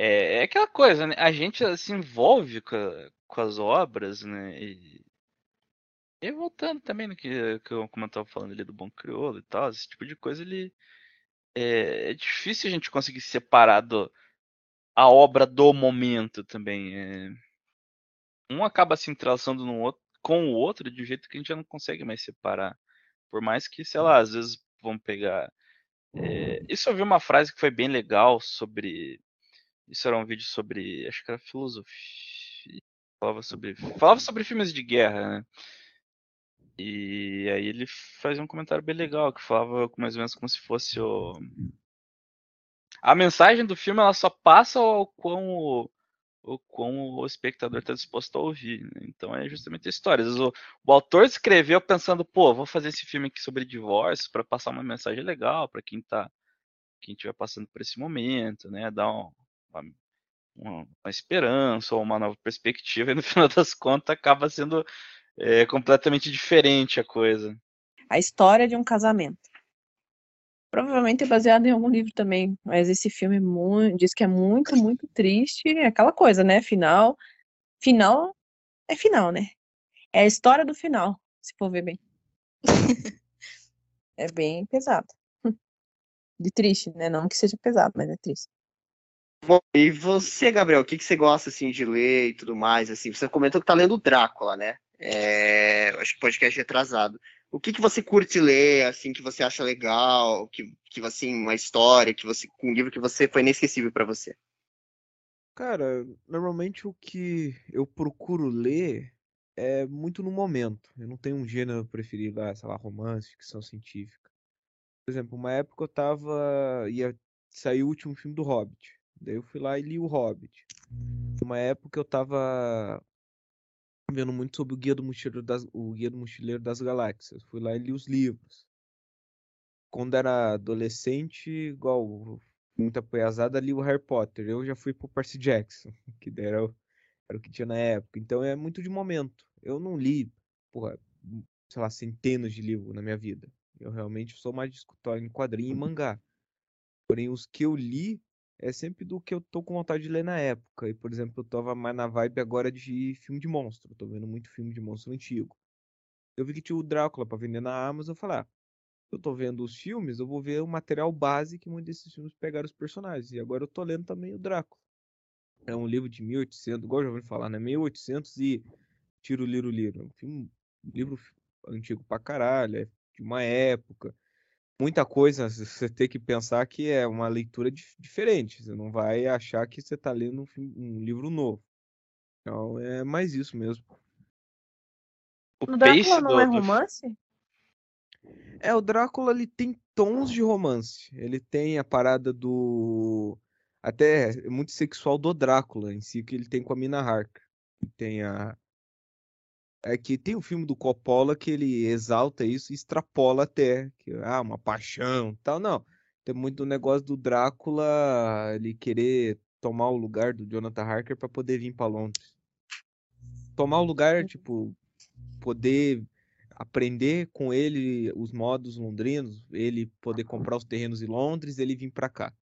É, é aquela coisa, né? A gente se envolve com, a, com as obras, né? E, e, voltando também no que, que eu, como eu tava falando ali do Bom Crioulo e tal, esse tipo de coisa, ele é, é difícil a gente conseguir separar do, a obra do momento também. É, um acaba se entrelaçando no outro, com o outro de um jeito que a gente já não consegue mais separar. Por mais que, sei lá, às vezes vamos pegar. É, isso eu vi uma frase que foi bem legal sobre isso era um vídeo sobre. Acho que era filosofia. Falava sobre. Falava sobre filmes de guerra, né? E aí ele fazia um comentário bem legal, que falava mais ou menos como se fosse o. A mensagem do filme ela só passa o quão o, o, quão o espectador está disposto a ouvir. Né? Então é justamente a história. O, o autor escreveu pensando, pô, vou fazer esse filme aqui sobre divórcio para passar uma mensagem legal para quem tá quem estiver passando por esse momento, né? Dar um, uma, uma, esperança ou uma nova perspectiva, e no final das contas acaba sendo é, completamente diferente a coisa. A história de um casamento. Provavelmente é baseado em algum livro também, mas esse filme é muito, diz que é muito, muito triste. É aquela coisa, né? Final. Final é final, né? É a história do final, se for ver bem. é bem pesado. De triste, né? Não que seja pesado, mas é triste. Bom, e você, Gabriel, o que, que você gosta assim de ler e tudo mais? Assim, você comentou que tá lendo Drácula, né? É, acho que podcast retrasado. O que, que você curte ler, assim, que você acha legal, que, que assim, uma história, que você, um livro que você foi inesquecível para você? Cara, normalmente o que eu procuro ler é muito no momento. Eu não tenho um gênero preferido, ah, sei lá, romance, ficção científica. Por exemplo, uma época eu tava. ia sair o último filme do Hobbit. Daí eu fui lá e li o Hobbit. Uma época eu tava vendo muito sobre o Guia do Mochileiro das, o Guia do Mochileiro das Galáxias. Fui lá e li os livros. Quando era adolescente, igual muita poiasada, li o Harry Potter. Eu já fui pro Percy Jackson, que era o, era o que tinha na época. Então é muito de momento. Eu não li, porra, sei lá, centenas de livros na minha vida. Eu realmente sou mais de escutar em quadrinho e mangá. Porém, os que eu li é sempre do que eu tô com vontade de ler na época. E, por exemplo, eu tava mais na vibe agora de filme de monstro. Tô vendo muito filme de monstro antigo. Eu vi que tinha o Drácula para vender na Amazon. Eu falei, ah, eu tô vendo os filmes, eu vou ver o material base que muitos desses filmes pegaram os personagens. E agora eu tô lendo também o Drácula. É um livro de 1800, igual já ouvi falar, né? 1800 e Tiro Liro Liro. É um filme, livro antigo pra caralho, é de uma época muita coisa você tem que pensar que é uma leitura diferente. Você não vai achar que você está lendo um, um, livro novo. Então é mais isso mesmo. O, Drácula não do... é romance? É, o Drácula ele tem tons de romance. Ele tem a parada do. Até muito sexual do Drácula em si, que ele tem com a Mina Harker. Tem a, é que tem um filme do Coppola que ele exalta isso e extrapola até, que ah, uma paixão, tal, não. Tem muito o negócio do Drácula ele querer tomar o lugar do Jonathan Harker para poder vir para Londres. Tomar o lugar, tipo, poder aprender com ele os modos londrinos, ele poder comprar os terrenos em Londres, ele vir para cá.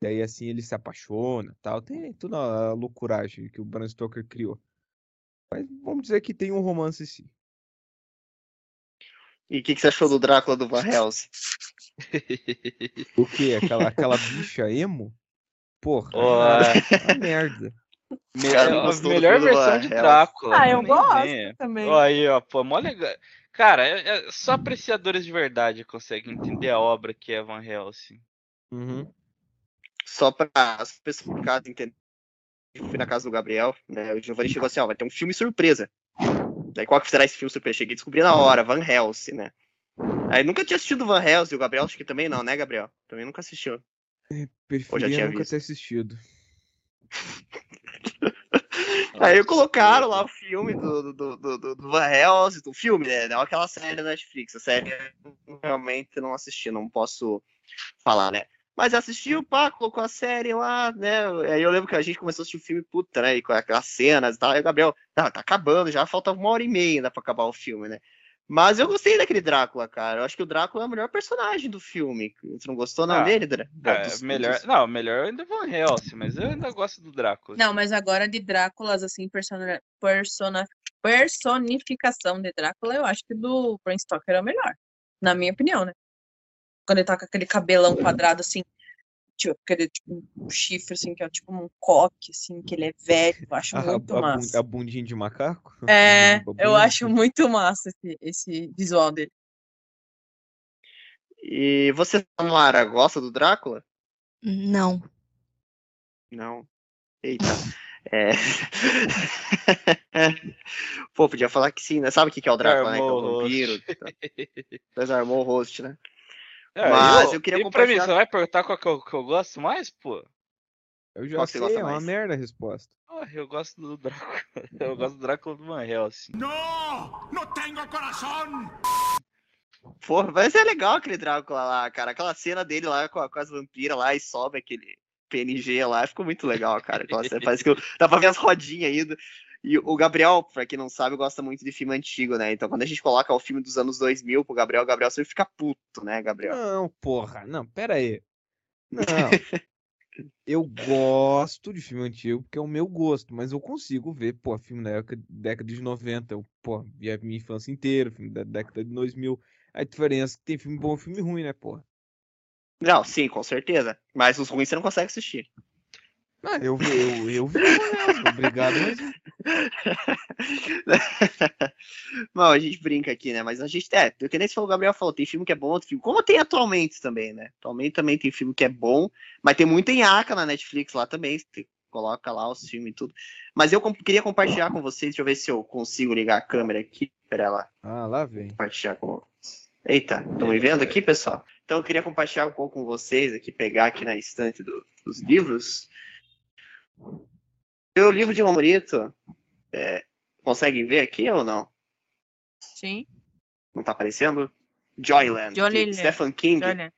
Daí assim ele se apaixona, tal. Tem toda a loucuragem que o Bram Stoker criou. Mas vamos dizer que tem um romance sim. E o que, que, você achou do Drácula do Van Helsing? o que? Aquela, aquela bicha emo? Porra, oh, uma merda. Melhor, a melhor versão de Drácula. Ah, eu gosto também. Oh, aí, ó, pô, mó legal. Cara, é, é, só apreciadores de verdade conseguem entender a obra que é Van Helsing. Uhum. Só para as pessoas entenderem fui na casa do Gabriel, né? O Giovanni chegou assim, ó, vai ter um filme surpresa. Daí qual que será esse filme surpresa? Cheguei a descobrir na hora, Van Helsing, né? Aí nunca tinha assistido Van Helsing, o Gabriel acho que também não, né, Gabriel? Também nunca assistiu. É, preferia tinha nunca visto. ter assistido. Aí colocaram lá o filme do, do, do, do, do Van Helsing, o filme, né? Não aquela série da Netflix. A série realmente não assisti, não posso falar, né? Mas assistiu, pá, colocou a série lá, né? Aí eu lembro que a gente começou a assistir o filme, puta, né? E com aquelas cenas e tal. Aí o Gabriel, tá, tá acabando, já falta uma hora e meia ainda pra acabar o filme, né? Mas eu gostei daquele Drácula, cara. Eu acho que o Drácula é o melhor personagem do filme. Você não gostou não ah, dele, Dra? É, dos, melhor, dos... não, melhor ainda Van Helsing, mas eu ainda gosto do Drácula. Não, mas agora de Dráculas, assim, persona, persona, personificação de Drácula, eu acho que do Bram Stoker é o melhor. Na minha opinião, né? Quando ele tá com aquele cabelão quadrado, assim, tipo, aquele tipo, um chifre, assim, que é tipo um coque, assim, que ele é velho, eu acho muito a, massa. A bundinha de macaco? É, eu acho muito massa esse, esse visual dele. E você, Mara, gosta do Drácula? Não. Não. Eita. É... Pô, podia falar que sim, né? Sabe o que é o Drácula, né? Que é o vampiro. Mas armou o host, né? É, Mas eu, eu queria compartilhar... Pra mim, você vai perguntar qual que eu, que eu gosto mais, pô? Eu já sei, é uma merda a resposta. Oh, eu gosto do Drácula. Eu gosto do Drácula do Van Helsing. Não! Não tenho coração! Porra, mas é legal aquele Drácula lá, cara. Aquela cena dele lá com, com as vampiras lá e sobe aquele PNG lá. Ficou muito legal, cara. Aquela cena, parece que eu, dá pra ver as rodinhas ainda. E o Gabriel, pra quem não sabe, gosta muito de filme antigo, né? Então quando a gente coloca o filme dos anos 2000 pro Gabriel, o Gabriel sempre fica puto, né, Gabriel? Não, porra, não, pera aí. Não. eu gosto de filme antigo porque é o meu gosto, mas eu consigo ver, pô, filme da época, década de 90, eu, pô, vi a minha infância inteira, filme da década de 2000. A diferença é que tem filme bom e filme ruim, né, porra? Não, sim, com certeza. Mas os ruins você não consegue assistir. Eu, eu, eu vi mesmo, obrigado mesmo. Não, a gente brinca aqui, né? Mas a gente, é, que nem você falou, o Gabriel falou, tem filme que é bom, outro filme, como tem atualmente também, né? Atualmente também tem filme que é bom, mas tem muito em Aca na Netflix lá também, você coloca lá os filmes e tudo. Mas eu queria compartilhar com vocês, deixa eu ver se eu consigo ligar a câmera aqui, pera lá. Ah, lá vem. Compartilhar com Eita, estão me vendo aqui, pessoal? Então eu queria compartilhar um pouco com vocês aqui, pegar aqui na estante do, dos livros. O livro de Romorito, é, conseguem ver aqui ou não? Sim. Não tá aparecendo? Joyland. Joyland. Stephen King. Joyland.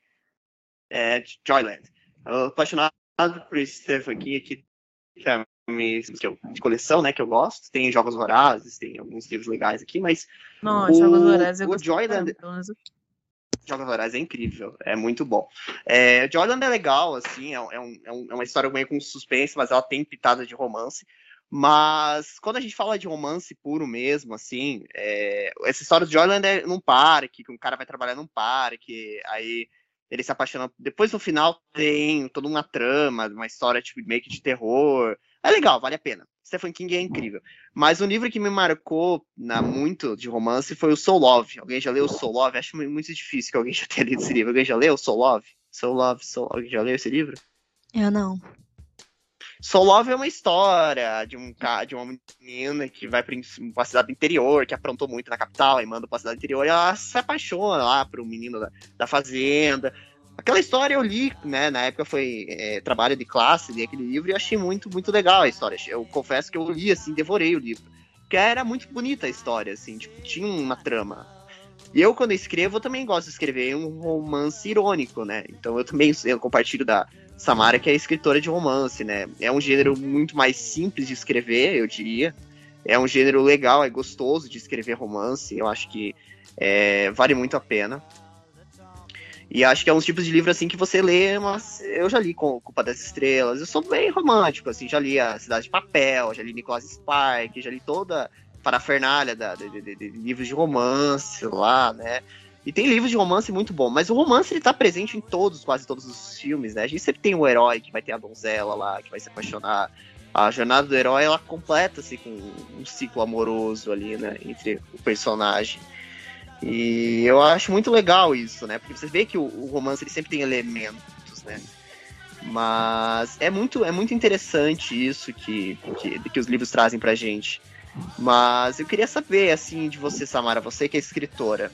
É, Joyland. Eu apaixonado por Stephen King aqui, que é de coleção, né, que eu gosto. Tem Jogos Vorazes, tem alguns livros legais aqui, mas Não, o, Jogos Vorazes eu o Joyland... Jogos Vorazes é incrível, é muito bom. É, Joyland é legal, assim, é, é, é, um, é uma história meio com suspense, mas ela tem pitada de romance. Mas quando a gente fala de romance puro mesmo, assim, é, essa história de Joyland é num parque, que um cara vai trabalhar num parque, aí ele se apaixona. Depois no final tem toda uma trama, uma história tipo meio que de terror. É legal, vale a pena. Stephen King é incrível. Mas um livro que me marcou na, muito de romance foi o Soul Love. Alguém já leu o Soul Love? Acho muito difícil que alguém já tenha lido esse livro. Alguém já leu Soul Love? Soul Love, Soul... Alguém já leu esse livro? Eu não. Soul Love é uma história de, um, de uma menina que vai para uma cidade interior, que aprontou muito na capital, e manda para a cidade interior, e ela se apaixona lá pro menino da, da fazenda. Aquela história eu li, né? Na época foi é, trabalho de classe, li aquele livro e achei muito, muito legal a história. Eu confesso que eu li, assim, devorei o livro. Porque era muito bonita a história, assim, tipo, tinha uma trama. E eu, quando escrevo, também gosto de escrever um romance irônico, né? Então eu também eu compartilho da Samara, que é escritora de romance, né? É um gênero muito mais simples de escrever, eu diria. É um gênero legal, é gostoso de escrever romance. Eu acho que é, vale muito a pena. E acho que é uns tipos de livro assim que você lê, mas eu já li com Culpa das Estrelas. Eu sou bem romântico, assim, já li A Cidade de Papel, já li Nicholas Spark, já li toda a parafernália da, de, de, de, livros de romance lá, né? E tem livros de romance muito bom, mas o romance ele tá presente em todos, quase todos os filmes, né? A gente sempre tem o herói que vai ter a donzela lá, que vai se apaixonar. A jornada do herói ela completa-se com um ciclo amoroso ali, né? Entre o personagem. E eu acho muito legal isso, né? Porque você vê que o, o romance ele sempre tem elementos, né? Mas é muito, é muito interessante isso que, que, que os livros trazem pra gente. Mas eu queria saber, assim, de você, Samara, você que é escritora.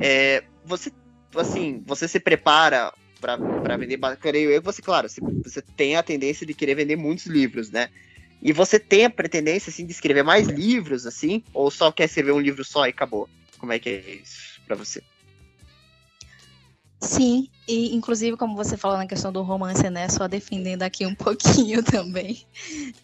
É, você, assim, você se prepara para vender. Creio eu você, claro, você, tem a tendência de querer vender muitos livros, né? E você tem a pretendência, assim, de escrever mais livros, assim? Ou só quer escrever um livro só e acabou? Como é que é isso para você? Sim, e inclusive como você falou na questão do romance, né, só defendendo aqui um pouquinho também,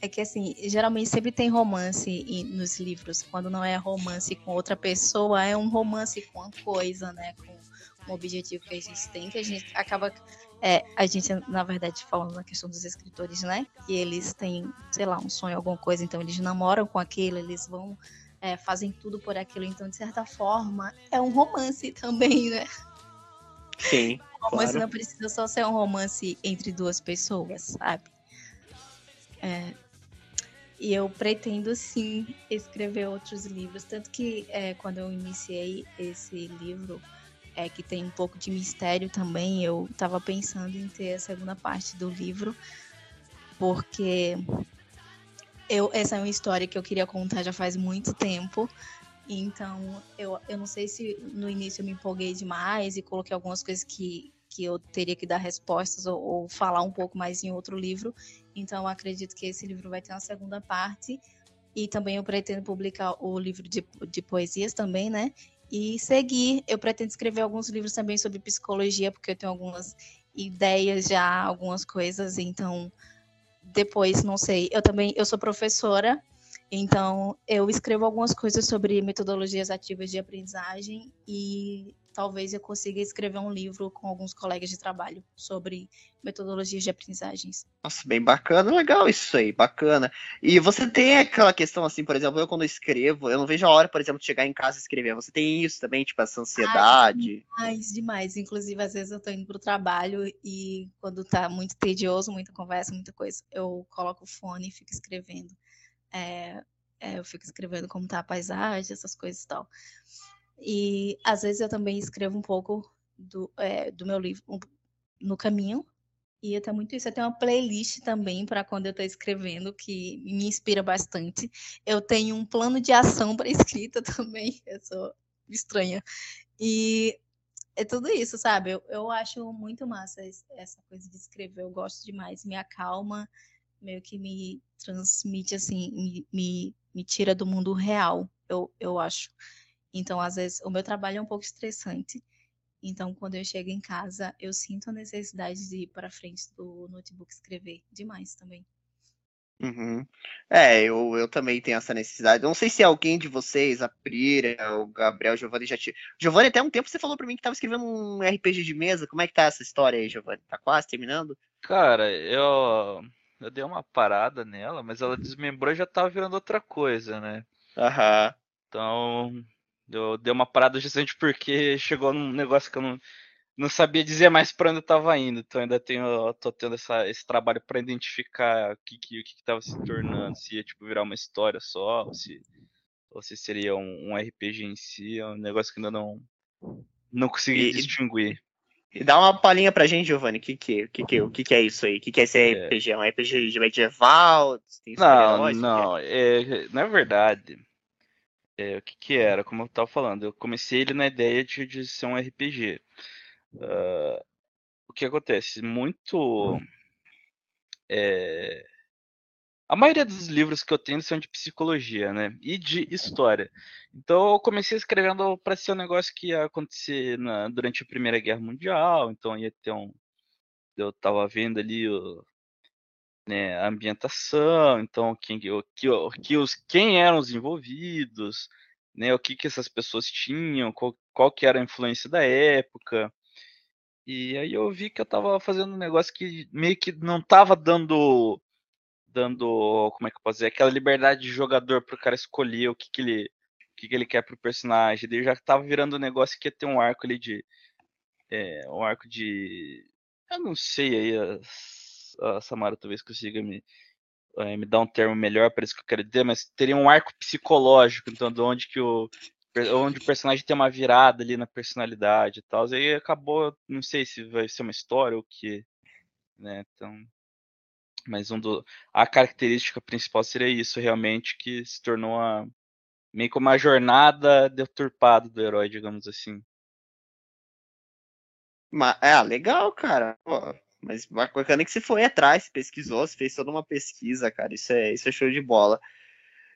é que assim, geralmente sempre tem romance nos livros, quando não é romance com outra pessoa, é um romance com uma coisa, né, com um objetivo que a gente tem, que a gente acaba, é, a gente, na verdade, falando na questão dos escritores, né, que eles têm, sei lá, um sonho, alguma coisa, então eles namoram com aquilo, eles vão é, fazem tudo por aquilo. Então, de certa forma, é um romance também, né? Sim. O romance claro. não precisa só ser um romance entre duas pessoas, sabe? É, e eu pretendo sim escrever outros livros. Tanto que é, quando eu iniciei esse livro, é, que tem um pouco de mistério também, eu estava pensando em ter a segunda parte do livro, porque eu, essa é uma história que eu queria contar já faz muito tempo. Então, eu, eu não sei se no início eu me empolguei demais e coloquei algumas coisas que, que eu teria que dar respostas ou, ou falar um pouco mais em outro livro. Então, acredito que esse livro vai ter uma segunda parte. E também eu pretendo publicar o livro de, de poesias também, né? E seguir, eu pretendo escrever alguns livros também sobre psicologia, porque eu tenho algumas ideias já, algumas coisas. Então, depois, não sei. Eu também, eu sou professora, então eu escrevo algumas coisas sobre metodologias ativas de aprendizagem e talvez eu consiga escrever um livro com alguns colegas de trabalho sobre metodologias de aprendizagens. Nossa, bem bacana, legal isso aí, bacana. E você tem aquela questão assim, por exemplo, eu quando escrevo, eu não vejo a hora, por exemplo, de chegar em casa e escrever. Você tem isso também, tipo, essa ansiedade? Ai, demais, demais. Inclusive, às vezes eu tô indo pro trabalho e quando tá muito tedioso, muita conversa, muita coisa, eu coloco o fone e fico escrevendo. É, é, eu fico escrevendo como tá a paisagem, essas coisas e tal. E às vezes eu também escrevo um pouco do, é, do meu livro no caminho. E até muito isso. Eu tenho uma playlist também para quando eu estou escrevendo, que me inspira bastante. Eu tenho um plano de ação para escrita também. Eu sou estranha. E é tudo isso, sabe? Eu, eu acho muito massa essa coisa de escrever. Eu gosto demais, me acalma, meio que me transmite, assim, me, me, me tira do mundo real, eu, eu acho. Então, às vezes, o meu trabalho é um pouco estressante. Então, quando eu chego em casa, eu sinto a necessidade de ir para frente do notebook escrever demais também. Uhum. É, eu, eu também tenho essa necessidade. Eu não sei se alguém de vocês, a Prira, o Gabriel, o Giovanni já tinha. Giovanni, até um tempo você falou para mim que estava escrevendo um RPG de mesa. Como é que tá essa história aí, Giovanni? Tá quase terminando? Cara, eu, eu dei uma parada nela, mas ela desmembrou e já tava virando outra coisa, né? Aham. Então, eu dei uma parada justamente porque chegou num negócio que eu não não sabia dizer mais para onde eu estava indo. Então ainda tenho, tô tendo essa, esse trabalho para identificar o que que, o que estava se tornando, se ia tipo virar uma história só, ou se, ou se seria um, um RPG em si, é um negócio que ainda não não consegui e, distinguir. E dá uma palhinha pra gente, Giovanni, o que que, que, que, o que, que é isso aí? O que, que é esse é... RPG? É um RPG de medieval? não, não, é, na verdade, é, o que que era? Como eu estava falando, eu comecei ele na ideia de, de ser um RPG. Uh, o que acontece? Muito. É, a maioria dos livros que eu tenho são de psicologia, né? E de história. Então eu comecei escrevendo para ser um negócio que ia acontecer na, durante a Primeira Guerra Mundial. Então ia ter um. Eu tava vendo ali o, né, a ambientação, então quem, o, que, o, que os, quem eram os envolvidos, né, o que, que essas pessoas tinham, qual, qual que era a influência da época. E aí eu vi que eu tava fazendo um negócio que meio que não tava dando dando, como é que eu posso dizer, aquela liberdade de jogador pro cara escolher o que que ele o que, que ele quer pro personagem. Daí já tava virando um negócio que ia ter um arco ali de é, um arco de eu não sei aí a, a Samara talvez consiga me é, me dar um termo melhor para isso que eu quero dizer, mas teria um arco psicológico, então de onde que o onde o personagem tem uma virada ali na personalidade e tal. E aí acabou, não sei se vai ser uma história ou o que, né? Então, mas um do, a característica principal seria isso, realmente, que se tornou meio que uma jornada deturpada do herói, digamos assim. Mas, é, legal, cara. Pô, mas bacana que você foi atrás, pesquisou, você fez toda uma pesquisa, cara. Isso é, isso é show de bola.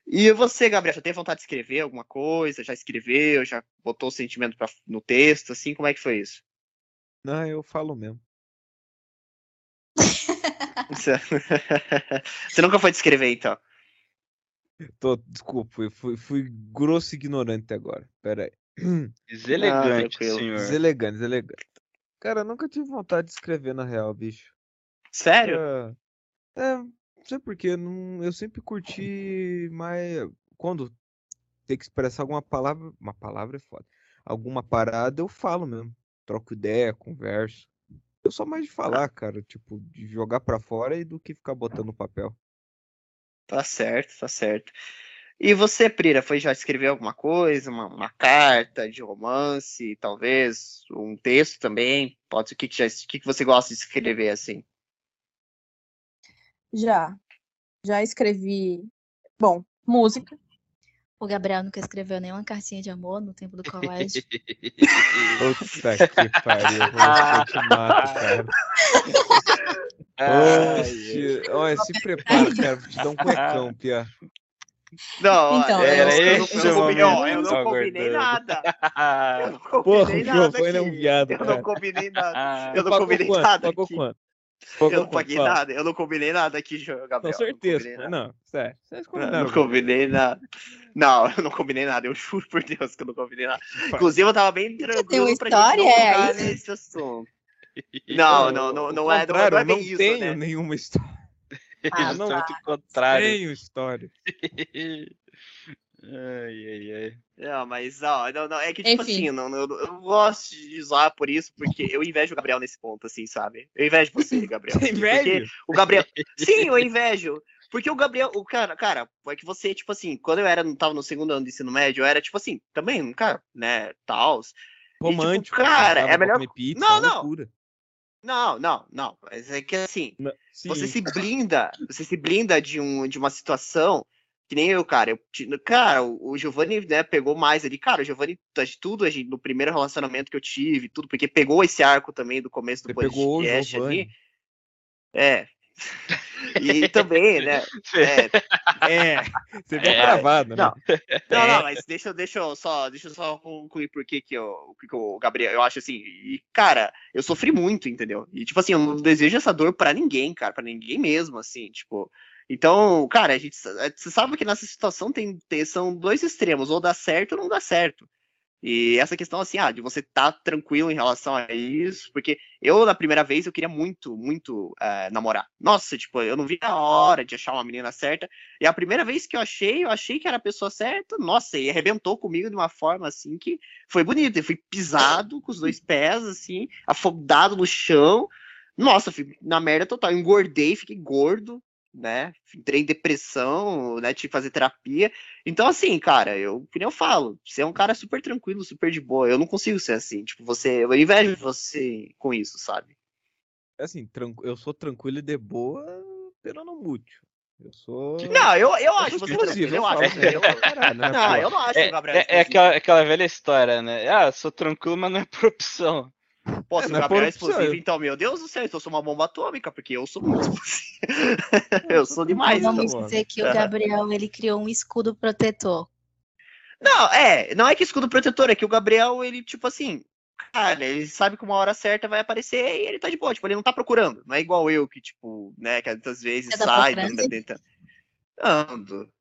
E você, Gabriel, já tem vontade de escrever alguma coisa? Já escreveu? Já botou o sentimento pra, no texto? Assim, como é que foi isso? Não, eu falo mesmo. você nunca foi de escrever, então? Tô, desculpa, fui, fui, fui grosso e ignorante agora. Pera aí. Deselegante, ah, senhor. Deselegante, deselegante. Cara, eu nunca tive vontade de escrever na real, bicho. Sério? É, é não sei porquê, não, eu sempre curti mais. Quando tem que expressar alguma palavra. Uma palavra é foda. Alguma parada, eu falo mesmo. Troco ideia, converso. Eu sou mais de falar, cara. Tipo, de jogar para fora e do que ficar botando no papel. Tá certo, tá certo. E você, Prira, foi já escrever alguma coisa? Uma, uma carta de romance, talvez? Um texto também? Pode ser o que, que, já, que, que você gosta de escrever assim? Já. Já escrevi. Bom, música. O Gabriel nunca escreveu nenhuma cartinha de amor no tempo do colégio. Puta que pariu, vou te mato, cara. Oxi, olha, se prepara, cara, vou te dar um cuecão, Pia. Não, então, era eu, eu, eu, não combinei, eu não combinei nada. Eu não combinei Porra, nada. Foi um viado, eu não combinei nada. Eu não combinei nada. Pagou quanto? eu não paguei fala. nada, eu não combinei nada aqui, Gabriel. Com certeza, não, não sério. Não, não combinei nada. Não, eu não combinei nada, eu juro por Deus que eu não combinei nada. Inclusive, eu tava bem tranquilo Tem uma história, é pra gente nesse assunto. Não, não, não, não, é, não, é, não é bem não isso, tenho né? nenhuma história. Ah, não, muito contrário. Tenho história. Ai, ai, ai. Não, mas ó, não, não, é que tipo Enfim. assim, não, eu, eu não gosto de zoar por isso, porque eu invejo o Gabriel nesse ponto, assim, sabe? Eu invejo você, Gabriel. Você inveja? O Gabriel. Sim, eu invejo. Porque o Gabriel, o cara, cara, é que você, tipo assim, quando eu era, tava no segundo ano de ensino médio, eu era, tipo assim, também, um cara, né, tals. Romântico. E, tipo, cara, é melhor. Pizza, não, não. Loucura. Não, não, não. Mas é que assim, não, você se blinda, você se blinda de, um, de uma situação que nem eu, cara. Eu, cara, o Giovanni né, pegou mais ali. Cara, o Giovanni, de tudo, no primeiro relacionamento que eu tive, tudo, porque pegou esse arco também do começo do Você podcast ali. É. E também, né? É, é você vê é, gravado, né? Não, não, não, mas deixa, deixa eu só, deixa eu só concluir por que que, eu, que o Gabriel, eu acho assim, e, cara, eu sofri muito, entendeu? E, tipo assim, eu não desejo essa dor pra ninguém, cara, pra ninguém mesmo, assim, tipo, então, cara, a gente, você sabe que nessa situação tem, tem, são dois extremos, ou dá certo ou não dá certo. E essa questão, assim, ah, de você estar tá tranquilo em relação a isso, porque eu, na primeira vez, eu queria muito, muito é, namorar. Nossa, tipo, eu não vi a hora de achar uma menina certa. E a primeira vez que eu achei, eu achei que era a pessoa certa, nossa, e arrebentou comigo de uma forma, assim, que foi bonito. Eu fui pisado com os dois pés, assim, afogado no chão. Nossa, fui na merda total. engordei, fiquei gordo, né? Entrei em depressão, né? Tive que fazer terapia. Então, assim, cara, eu, que nem eu falo, você é um cara super tranquilo, super de boa. Eu não consigo ser assim. Tipo, você. Eu invejo você com isso, sabe? É assim, eu sou tranquilo e de boa, pelo não mútil. Eu sou. Não, eu, eu acho você tranquilo, eu acho. Eu, né, não, eu não acho é, Gabriel é, é, aquela, aquela velha história, né? Ah, sou tranquilo, mas não é por opção. Pô, se é, o Gabriel é explosivo, então, meu Deus do céu, então eu sou uma bomba atômica, porque eu sou muito explosivo. eu sou demais. Vamos então. dizer que o Gabriel, ele criou um escudo protetor. Não, é, não é que escudo protetor, é que o Gabriel, ele, tipo assim, cara, ele sabe que uma hora certa vai aparecer e ele tá de boa, tipo, ele não tá procurando. Não é igual eu, que, tipo, né, que às vezes Você sai, anda dentro. Ando.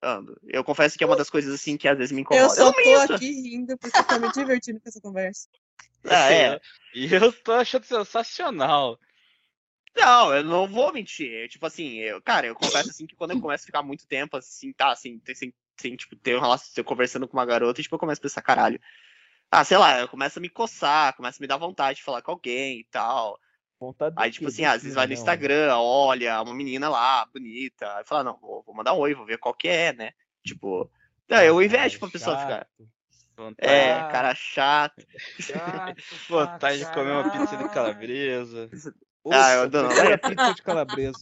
Ando. Eu confesso que é uma das coisas, assim, que às vezes me incomoda. Eu só eu tô aqui rindo porque eu tô me divertindo com essa conversa. Ah, é. E eu tô achando sensacional. Não, eu não vou mentir. Tipo assim, eu, cara, eu confesso assim que quando eu começo a ficar muito tempo assim, tá, assim, sem, sem tipo, ter um relacionamento, conversando com uma garota, tipo, eu começo a pensar, caralho. Ah, sei lá, eu começo a me coçar, começo a me dar vontade de falar com alguém e tal. Vontade aí, tipo assim, às vezes vai no Instagram, olha, uma menina lá, bonita. Aí fala, não, vou, vou mandar um oi, vou ver qual que é, né? Tipo, não, eu invejo pra pessoa ficar. Vontade. É, cara chato. chato Vontade de comer uma pizza de calabresa. ah, eu não. É pizza de calabresa.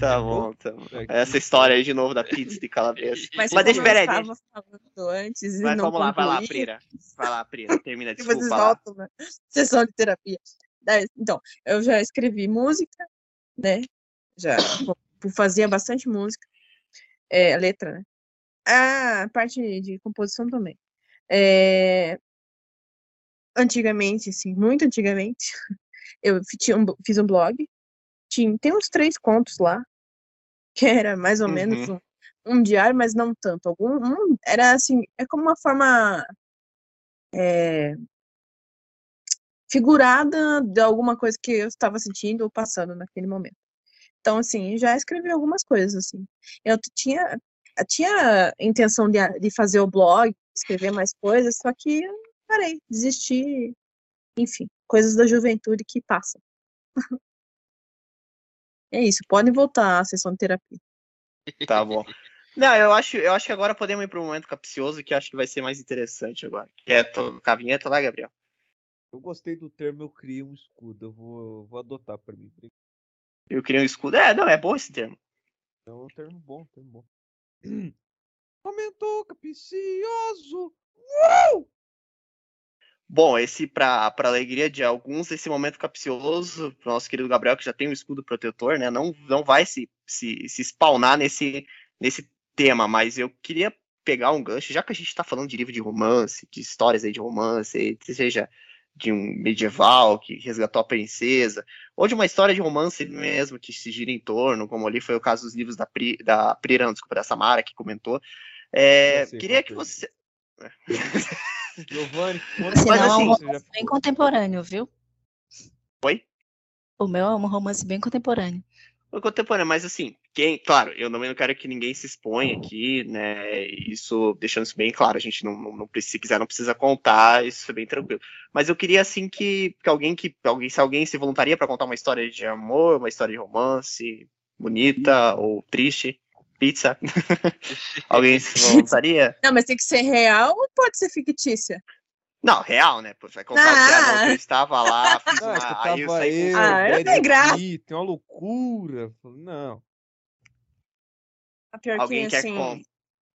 Tá bom, tá bom. Essa história aí de novo da pizza de calabresa. Mas, Mas deixa, peraí. Deixa... Antes Mas vamos lá, vai lá, Prira. Vai lá, Prira. Termina, desculpa. Vocês voltam, né? Sessão de terapia. Então, eu já escrevi música, né? Já fazia bastante música. É, letra, né? Ah, a parte de composição também. É... Antigamente, assim, muito antigamente, eu fiz um blog, tinha, tem uns três contos lá, que era mais ou uhum. menos um, um, diário, mas não tanto. Algum, um, era assim, é como uma forma é, figurada de alguma coisa que eu estava sentindo ou passando naquele momento. Então, assim, já escrevi algumas coisas, assim. Eu tinha, tinha intenção de, de fazer o blog, escrever mais coisas, só que eu parei, desisti, enfim, coisas da juventude que passam. é isso, podem voltar à sessão de terapia. Tá bom. Não, eu acho, eu acho que agora podemos ir para um momento capcioso que acho que vai ser mais interessante agora. Que é tocar a vinheta lá, Gabriel. Eu gostei do termo eu criei um escudo, eu vou, eu vou adotar para mim. Eu criei um escudo? É, não, é bom esse termo. É um termo bom, termo bom. Aumentou, capicioso! Uh! Bom, esse, para alegria de alguns, esse momento capcioso, pro nosso querido Gabriel, que já tem um escudo protetor, né? Não, não vai se, se, se spawnar nesse, nesse tema, mas eu queria pegar um gancho, já que a gente está falando de livro de romance, de histórias aí de romance, seja de um medieval que resgatou a princesa, ou de uma história de romance mesmo que se gira em torno, como ali foi o caso dos livros da Pri, da Prira, desculpa, da Samara que comentou. É, queria que você. Giovanni, Você não é um romance bem contemporâneo, viu? Oi? O meu é um romance bem contemporâneo contemporânea, mas assim, quem, claro, eu não, não quero que ninguém se exponha aqui, né? Isso, deixando isso bem claro, a gente não, não, não se quiser, não precisa contar, isso é bem tranquilo. Mas eu queria assim que, que alguém que alguém, se alguém se voluntaria para contar uma história de amor, uma história de romance, bonita ou triste, pizza. alguém se voluntaria? Não, mas tem que ser real ou pode ser fictícia? Não, real, né? Pô, vai contar ah. que eu estava lá, fiz não, uma... aí eu saí eu, Ah, eu tenho graça. Tem uma loucura. Não. A pior Alguém que, quer assim, como?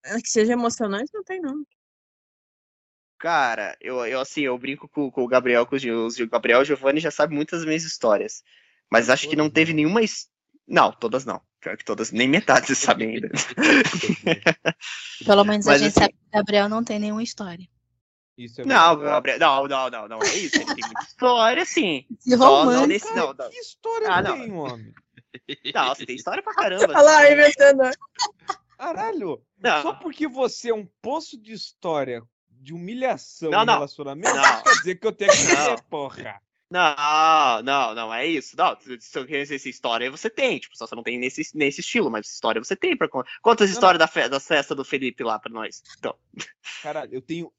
é que seja emocionante, não tem, não. Cara, eu, eu assim, eu brinco com, com o Gabriel, com os, o Gabriel e o Giovanni já sabe muitas das minhas histórias. Mas acho que não teve não. nenhuma. Não, todas não. Pior que todas, nem metade você sabe ainda. Pelo menos a Mas, gente assim- sabe que o Gabriel não tem nenhuma história. Isso é Não. Gabriel, não, não, não, não, é isso. Ele tem muita história, sim. De Só não nesse. Não, não, Que história Ah, não. tem, homem? não, você tem história pra caramba. Olha lá, inventando. Caralho, Não, só porque você é um poço de história de humilhação Não, em não. relacionamento, Não. não quer dizer que eu tenho que Não. ter, porra. Não, não, não, é isso. Não, se eu querer essa história você tem, tipo, só você não tem nesse, nesse estilo, mas história você tem pra contar. Quantas histórias da, fe da festa do Felipe lá pra nós? Então, Caralho, eu tenho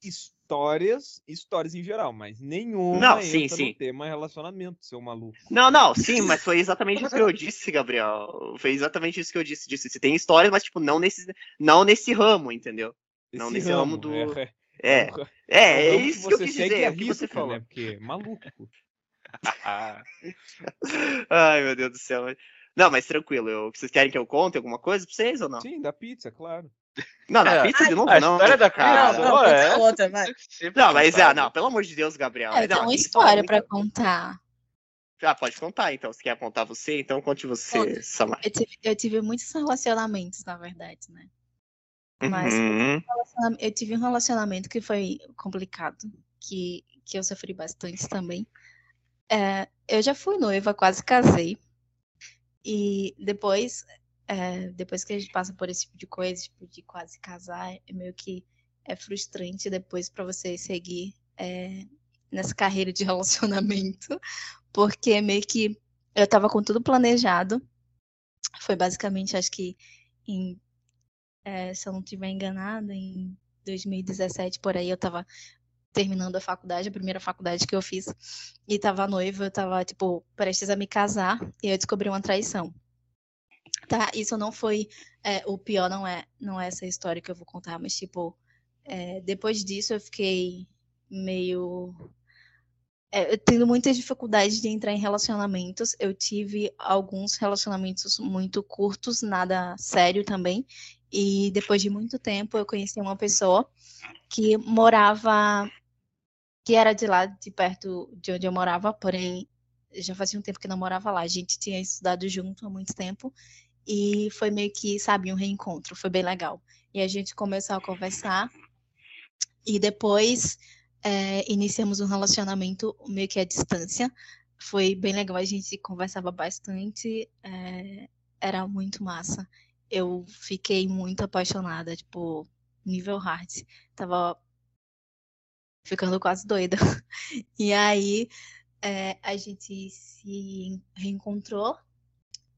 histórias, histórias em geral, mas nenhuma Não, entra sim, no sim. tema relacionamento, seu maluco. não, não, sim, mas foi exatamente isso que eu disse, Gabriel. Foi exatamente isso que eu disse. disse você tem histórias, mas, tipo, não nesse, não nesse ramo, entendeu? Não, Esse nesse ramo do- É, É, é, um- é, é um ramo isso que eu quis dizer, e é o que você falou. né? Porque maluco. Ah, Ai, meu Deus do céu. Não, mas tranquilo, eu, vocês querem que eu conte alguma coisa pra vocês ou não? Sim, da pizza, claro. Não, na É, pizza de novo, a não. história da cara. Não, conta é. outra, vai. Não, mas é, não, pelo amor de Deus, Gabriel. É, não, tem uma história muito- pra contar. Ah, pode contar então. Se quer contar você, então conte você, Conta. Samar. Eu tive, eu tive muitos relacionamentos, na verdade, né? Mas Uhum. eu tive um relacionamento que foi complicado, que, que eu sofri bastante também. É, eu já fui noiva, quase casei. E depois, é, depois que a gente passa por esse tipo de coisa, tipo, de quase casar, é meio que é frustrante depois para você seguir é, nessa carreira de relacionamento, porque meio que eu tava com tudo planejado. Foi basicamente, acho que em é, se eu não estiver enganada, em 2017, por aí, eu tava terminando a faculdade, a primeira faculdade que eu fiz, e tava noiva, eu tava, tipo, prestes a me casar, e eu descobri uma traição. Tá, isso não foi, é, o pior não é, não é essa história que eu vou contar, mas, tipo, é, depois disso eu fiquei meio é, tendo muitas dificuldades de entrar em relacionamentos. Eu tive alguns relacionamentos muito curtos, nada sério também. E depois de muito tempo eu conheci uma pessoa que morava, que era de lá, de perto de onde eu morava, porém já fazia um tempo que não morava lá. A gente tinha estudado junto há muito tempo e foi meio que, sabe, um reencontro. Foi bem legal. E a gente começou a conversar e depois é, iniciamos um relacionamento meio que à distância. Foi bem legal, a gente conversava bastante, é, era muito massa. Eu fiquei muito apaixonada, tipo, nível hard. Tava ficando quase doida. E aí é, a gente se reencontrou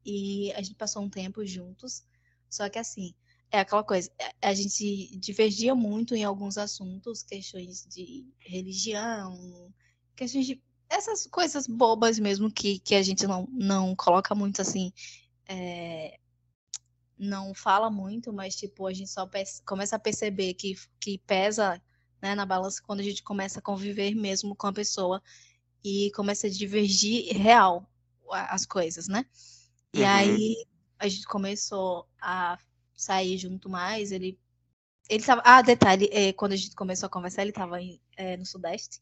e a gente passou um tempo juntos. Só que assim, é aquela coisa, a- a gente divergia muito em alguns assuntos, questões de religião, questões de essas coisas bobas mesmo que, que a gente não, não coloca muito assim, é, não fala muito, mas tipo, a gente só começa a perceber que, que pesa né, na balança quando a gente começa a conviver mesmo com a pessoa e começa a divergir real as coisas, né? E Uhum. aí a gente começou a sair junto mais, ele ele tava, ah, detalhe, é, quando a gente começou a conversar, ele estava no Sudeste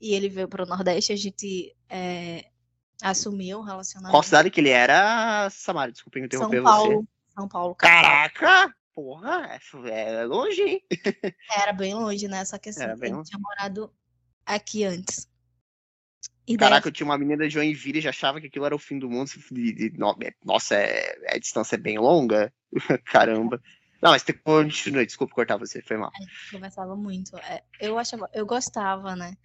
e ele veio para o Nordeste, a gente é, assumiu o relacionamento. Qual cidade que ele era, Samara? Desculpa São interromper Paulo, você. São Paulo, capital. Caraca! Porra, é, é longe, hein? Era bem longe, né? Só que assim, bem ele longe. tinha morado aqui antes. E daí, Caraca, eu tinha uma menina de Joinville e já achava que aquilo era o fim do mundo. É- Nossa, é, a distância é bem longa. Caramba. Não, mas continue, desculpa cortar você, foi mal. gente conversava muito. É, eu achava, eu gostava, né?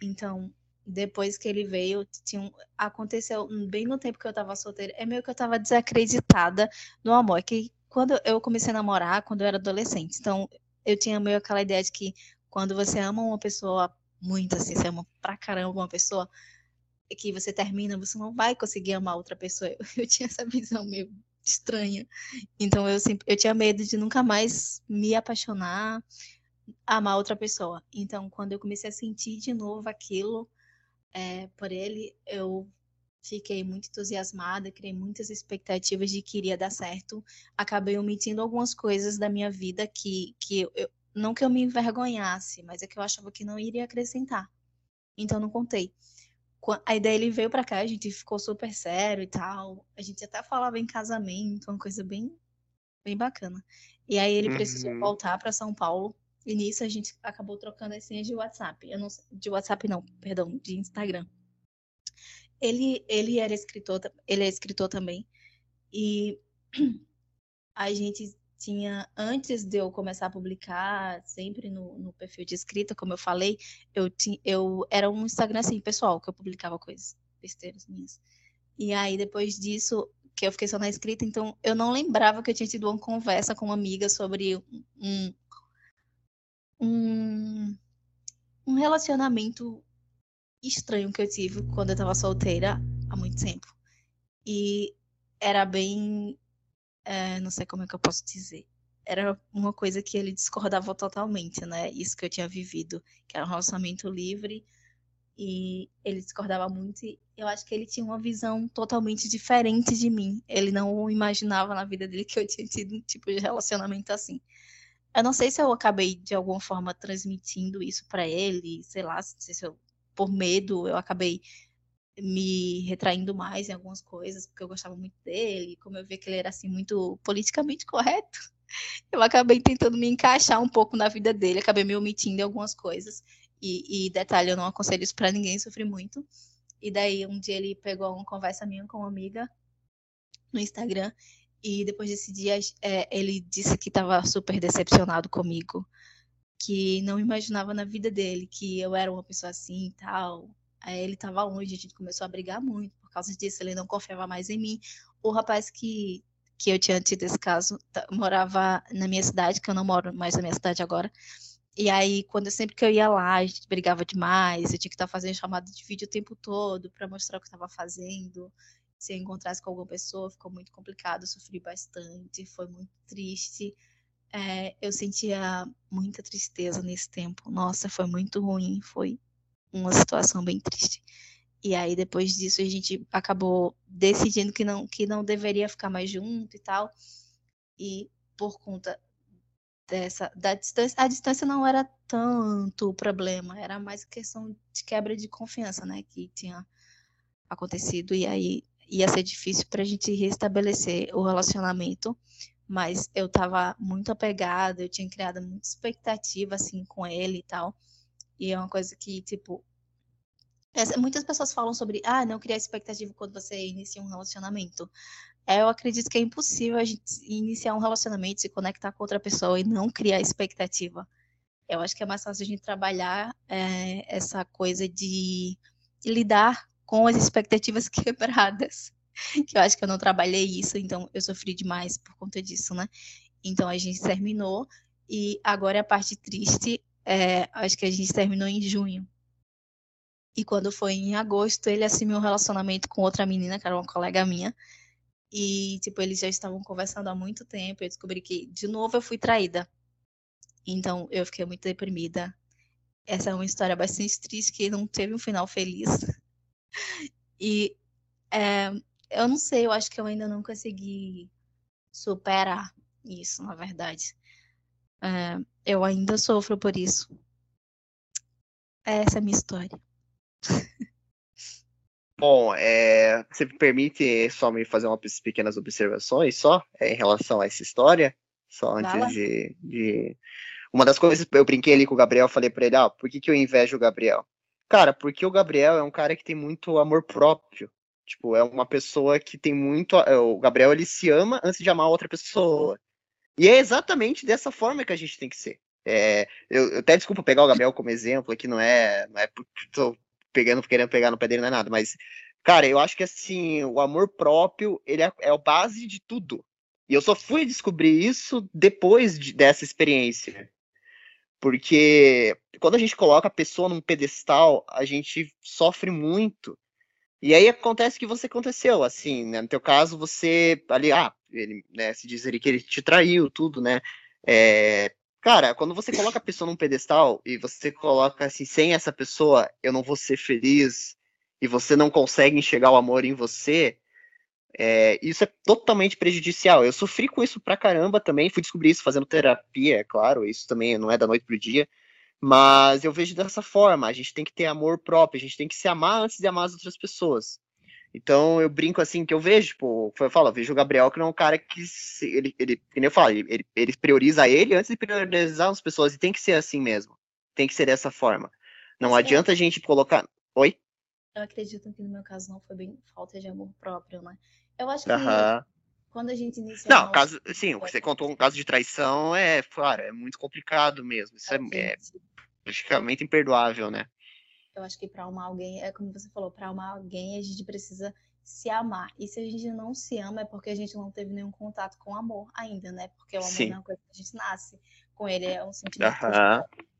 Então, depois que ele veio, tinha um- aconteceu bem no tempo que eu tava solteira, é meio que eu tava desacreditada no amor. É Que quando eu comecei a namorar, quando eu era adolescente, então eu tinha meio aquela ideia de que quando você ama uma pessoa muito assim, você ama pra caramba uma pessoa, que você termina, você não vai conseguir amar outra pessoa. Eu, eu tinha essa visão meio estranha. Então eu sempre, eu tinha medo de nunca mais me apaixonar, amar outra pessoa. Então quando eu comecei a sentir de novo aquilo é, por ele, eu fiquei muito entusiasmada, criei muitas expectativas de que iria dar certo. Acabei omitindo algumas coisas da minha vida que, que eu, não que eu me envergonhasse, mas é que eu achava que não iria acrescentar. Então não contei. Aí daí ele veio para cá, a gente ficou super sério e tal. A gente até falava em casamento, uma coisa bem bem bacana. E aí ele uhum. precisou voltar para São Paulo. E nisso a gente acabou trocando as senhas de WhatsApp. Eu não de WhatsApp não, perdão, de Instagram. Ele ele era escritor, ele é escritor também. E a gente tinha, antes de eu começar a publicar, sempre no, no perfil de escrita, como eu falei, eu, tinha, eu era um Instagram assim, pessoal, que eu publicava coisas, besteiras minhas. E aí, depois disso, que eu fiquei só na escrita, então eu não lembrava que eu tinha tido uma conversa com uma amiga sobre um, um, um relacionamento estranho que eu tive quando eu tava solteira há muito tempo. E era bem é, não sei como é que eu posso dizer. Era uma coisa que ele discordava totalmente, né? Isso que eu tinha vivido, que era um relacionamento livre, e ele discordava muito. E eu acho que ele tinha uma visão totalmente diferente de mim. Ele não imaginava na vida dele que eu tinha tido um tipo de relacionamento assim. Eu não sei se eu acabei de alguma forma transmitindo isso para ele, sei lá, se eu, por medo eu acabei me retraindo mais em algumas coisas, porque eu gostava muito dele, como eu via que ele era assim muito politicamente correto, eu acabei tentando me encaixar um pouco na vida dele, acabei me omitindo em algumas coisas. E, e detalhe, eu não aconselho isso para ninguém, sofri muito. E daí um dia ele pegou uma conversa minha com uma amiga no Instagram e depois desse dia é, ele disse que estava super decepcionado comigo, que não imaginava na vida dele que eu era uma pessoa assim e tal, Aí ele tava longe, a gente começou a brigar muito por causa disso, ele não confiava mais em mim. O rapaz que, que eu tinha tido esse caso tá, morava na minha cidade, que eu não moro mais na minha cidade agora. E aí, quando sempre que eu ia lá, a gente brigava demais, eu tinha que estar fazendo chamada de vídeo o tempo todo para mostrar o que estava fazendo. Se eu encontrasse com alguma pessoa, ficou muito complicado, sofri bastante, foi muito triste. É, eu sentia muita tristeza nesse tempo. Nossa, foi muito ruim, foi uma situação bem triste. E aí depois disso a gente acabou decidindo que não que não deveria ficar mais junto e tal. E por conta dessa da distância, a distância não era tanto o problema, era mais questão de quebra de confiança, né, que tinha acontecido e aí ia ser difícil para a gente restabelecer o relacionamento, mas eu estava muito apegada, eu tinha criado muita expectativa assim com ele e tal. E é uma coisa que, tipo, muitas pessoas falam sobre, ah, não criar expectativa quando você inicia um relacionamento. É, eu acredito que é impossível a gente iniciar um relacionamento, se conectar com outra pessoa e não criar expectativa. Eu acho que é mais fácil a gente trabalhar é, essa coisa de, de lidar com as expectativas quebradas. Que eu acho que eu não trabalhei isso, então eu sofri demais por conta disso, né? Então a gente terminou e agora é a parte triste é, acho que a gente terminou em junho. E quando foi em agosto, ele assumiu um relacionamento com outra menina, que era uma colega minha. E, tipo, eles já estavam conversando há muito tempo. Eu descobri que, de novo, eu fui traída. Então, eu fiquei muito deprimida. Essa é uma história bastante triste, que não teve um final feliz. E é, eu não sei, eu acho que eu ainda não consegui superar isso, na verdade. É, eu ainda sofro por isso. Essa é a minha história. Bom, é, você me permite só me fazer umas pequenas observações só é, em relação a essa história? Só antes de, de, Uma das coisas, eu brinquei ali com o Gabriel, falei pra ele, ah, por que, que eu invejo o Gabriel? Cara, porque o Gabriel é um cara que tem muito amor próprio. Tipo, é uma pessoa que tem muito. O Gabriel ele se ama antes de amar outra pessoa. E é exatamente dessa forma que a gente tem que ser. É, eu, eu, até desculpa pegar o Gabriel como exemplo aqui, não é, não é tô pegando, querendo pegar no pé dele, não é nada, mas, cara, eu acho que assim, o amor próprio, ele é, é a base de tudo. E eu só fui descobrir isso depois de, dessa experiência. Porque quando a gente coloca a pessoa num pedestal, a gente sofre muito. E aí acontece que você aconteceu, assim, né? No teu caso, você ali, ah, ele, né, se diz ali que ele te traiu, tudo, né? É, cara, quando você coloca a pessoa num pedestal e você coloca assim, sem essa pessoa, eu não vou ser feliz, e você não consegue enxergar o amor em você, é, isso é totalmente prejudicial. Eu sofri com isso pra caramba também, fui descobrir isso fazendo terapia, é claro, isso também não é da noite pro dia, mas eu vejo dessa forma, a gente tem que ter amor próprio, a gente tem que se amar antes de amar as outras pessoas. Então eu brinco assim que eu vejo, tipo, eu falo, eu vejo o Gabriel que não é um cara que se, ele, ele, como eu falo, ele, ele prioriza ele antes de priorizar as pessoas, e tem que ser assim mesmo. Tem que ser dessa forma. Não Mas adianta é... a gente colocar. Oi? Eu acredito que no meu caso não foi bem falta de amor próprio, né? Eu acho que uhum. Quando a gente inicia. Não, caso, sim, você contou um caso de traição é, claro, é muito complicado mesmo. Isso é, é praticamente imperdoável, né? Eu acho que para amar alguém, é como você falou, para amar alguém a gente precisa se amar. E se a gente não se ama é porque a gente não teve nenhum contato com o amor ainda, né? Porque o amor Sim. não é uma coisa que a gente nasce com ele, é um sentimento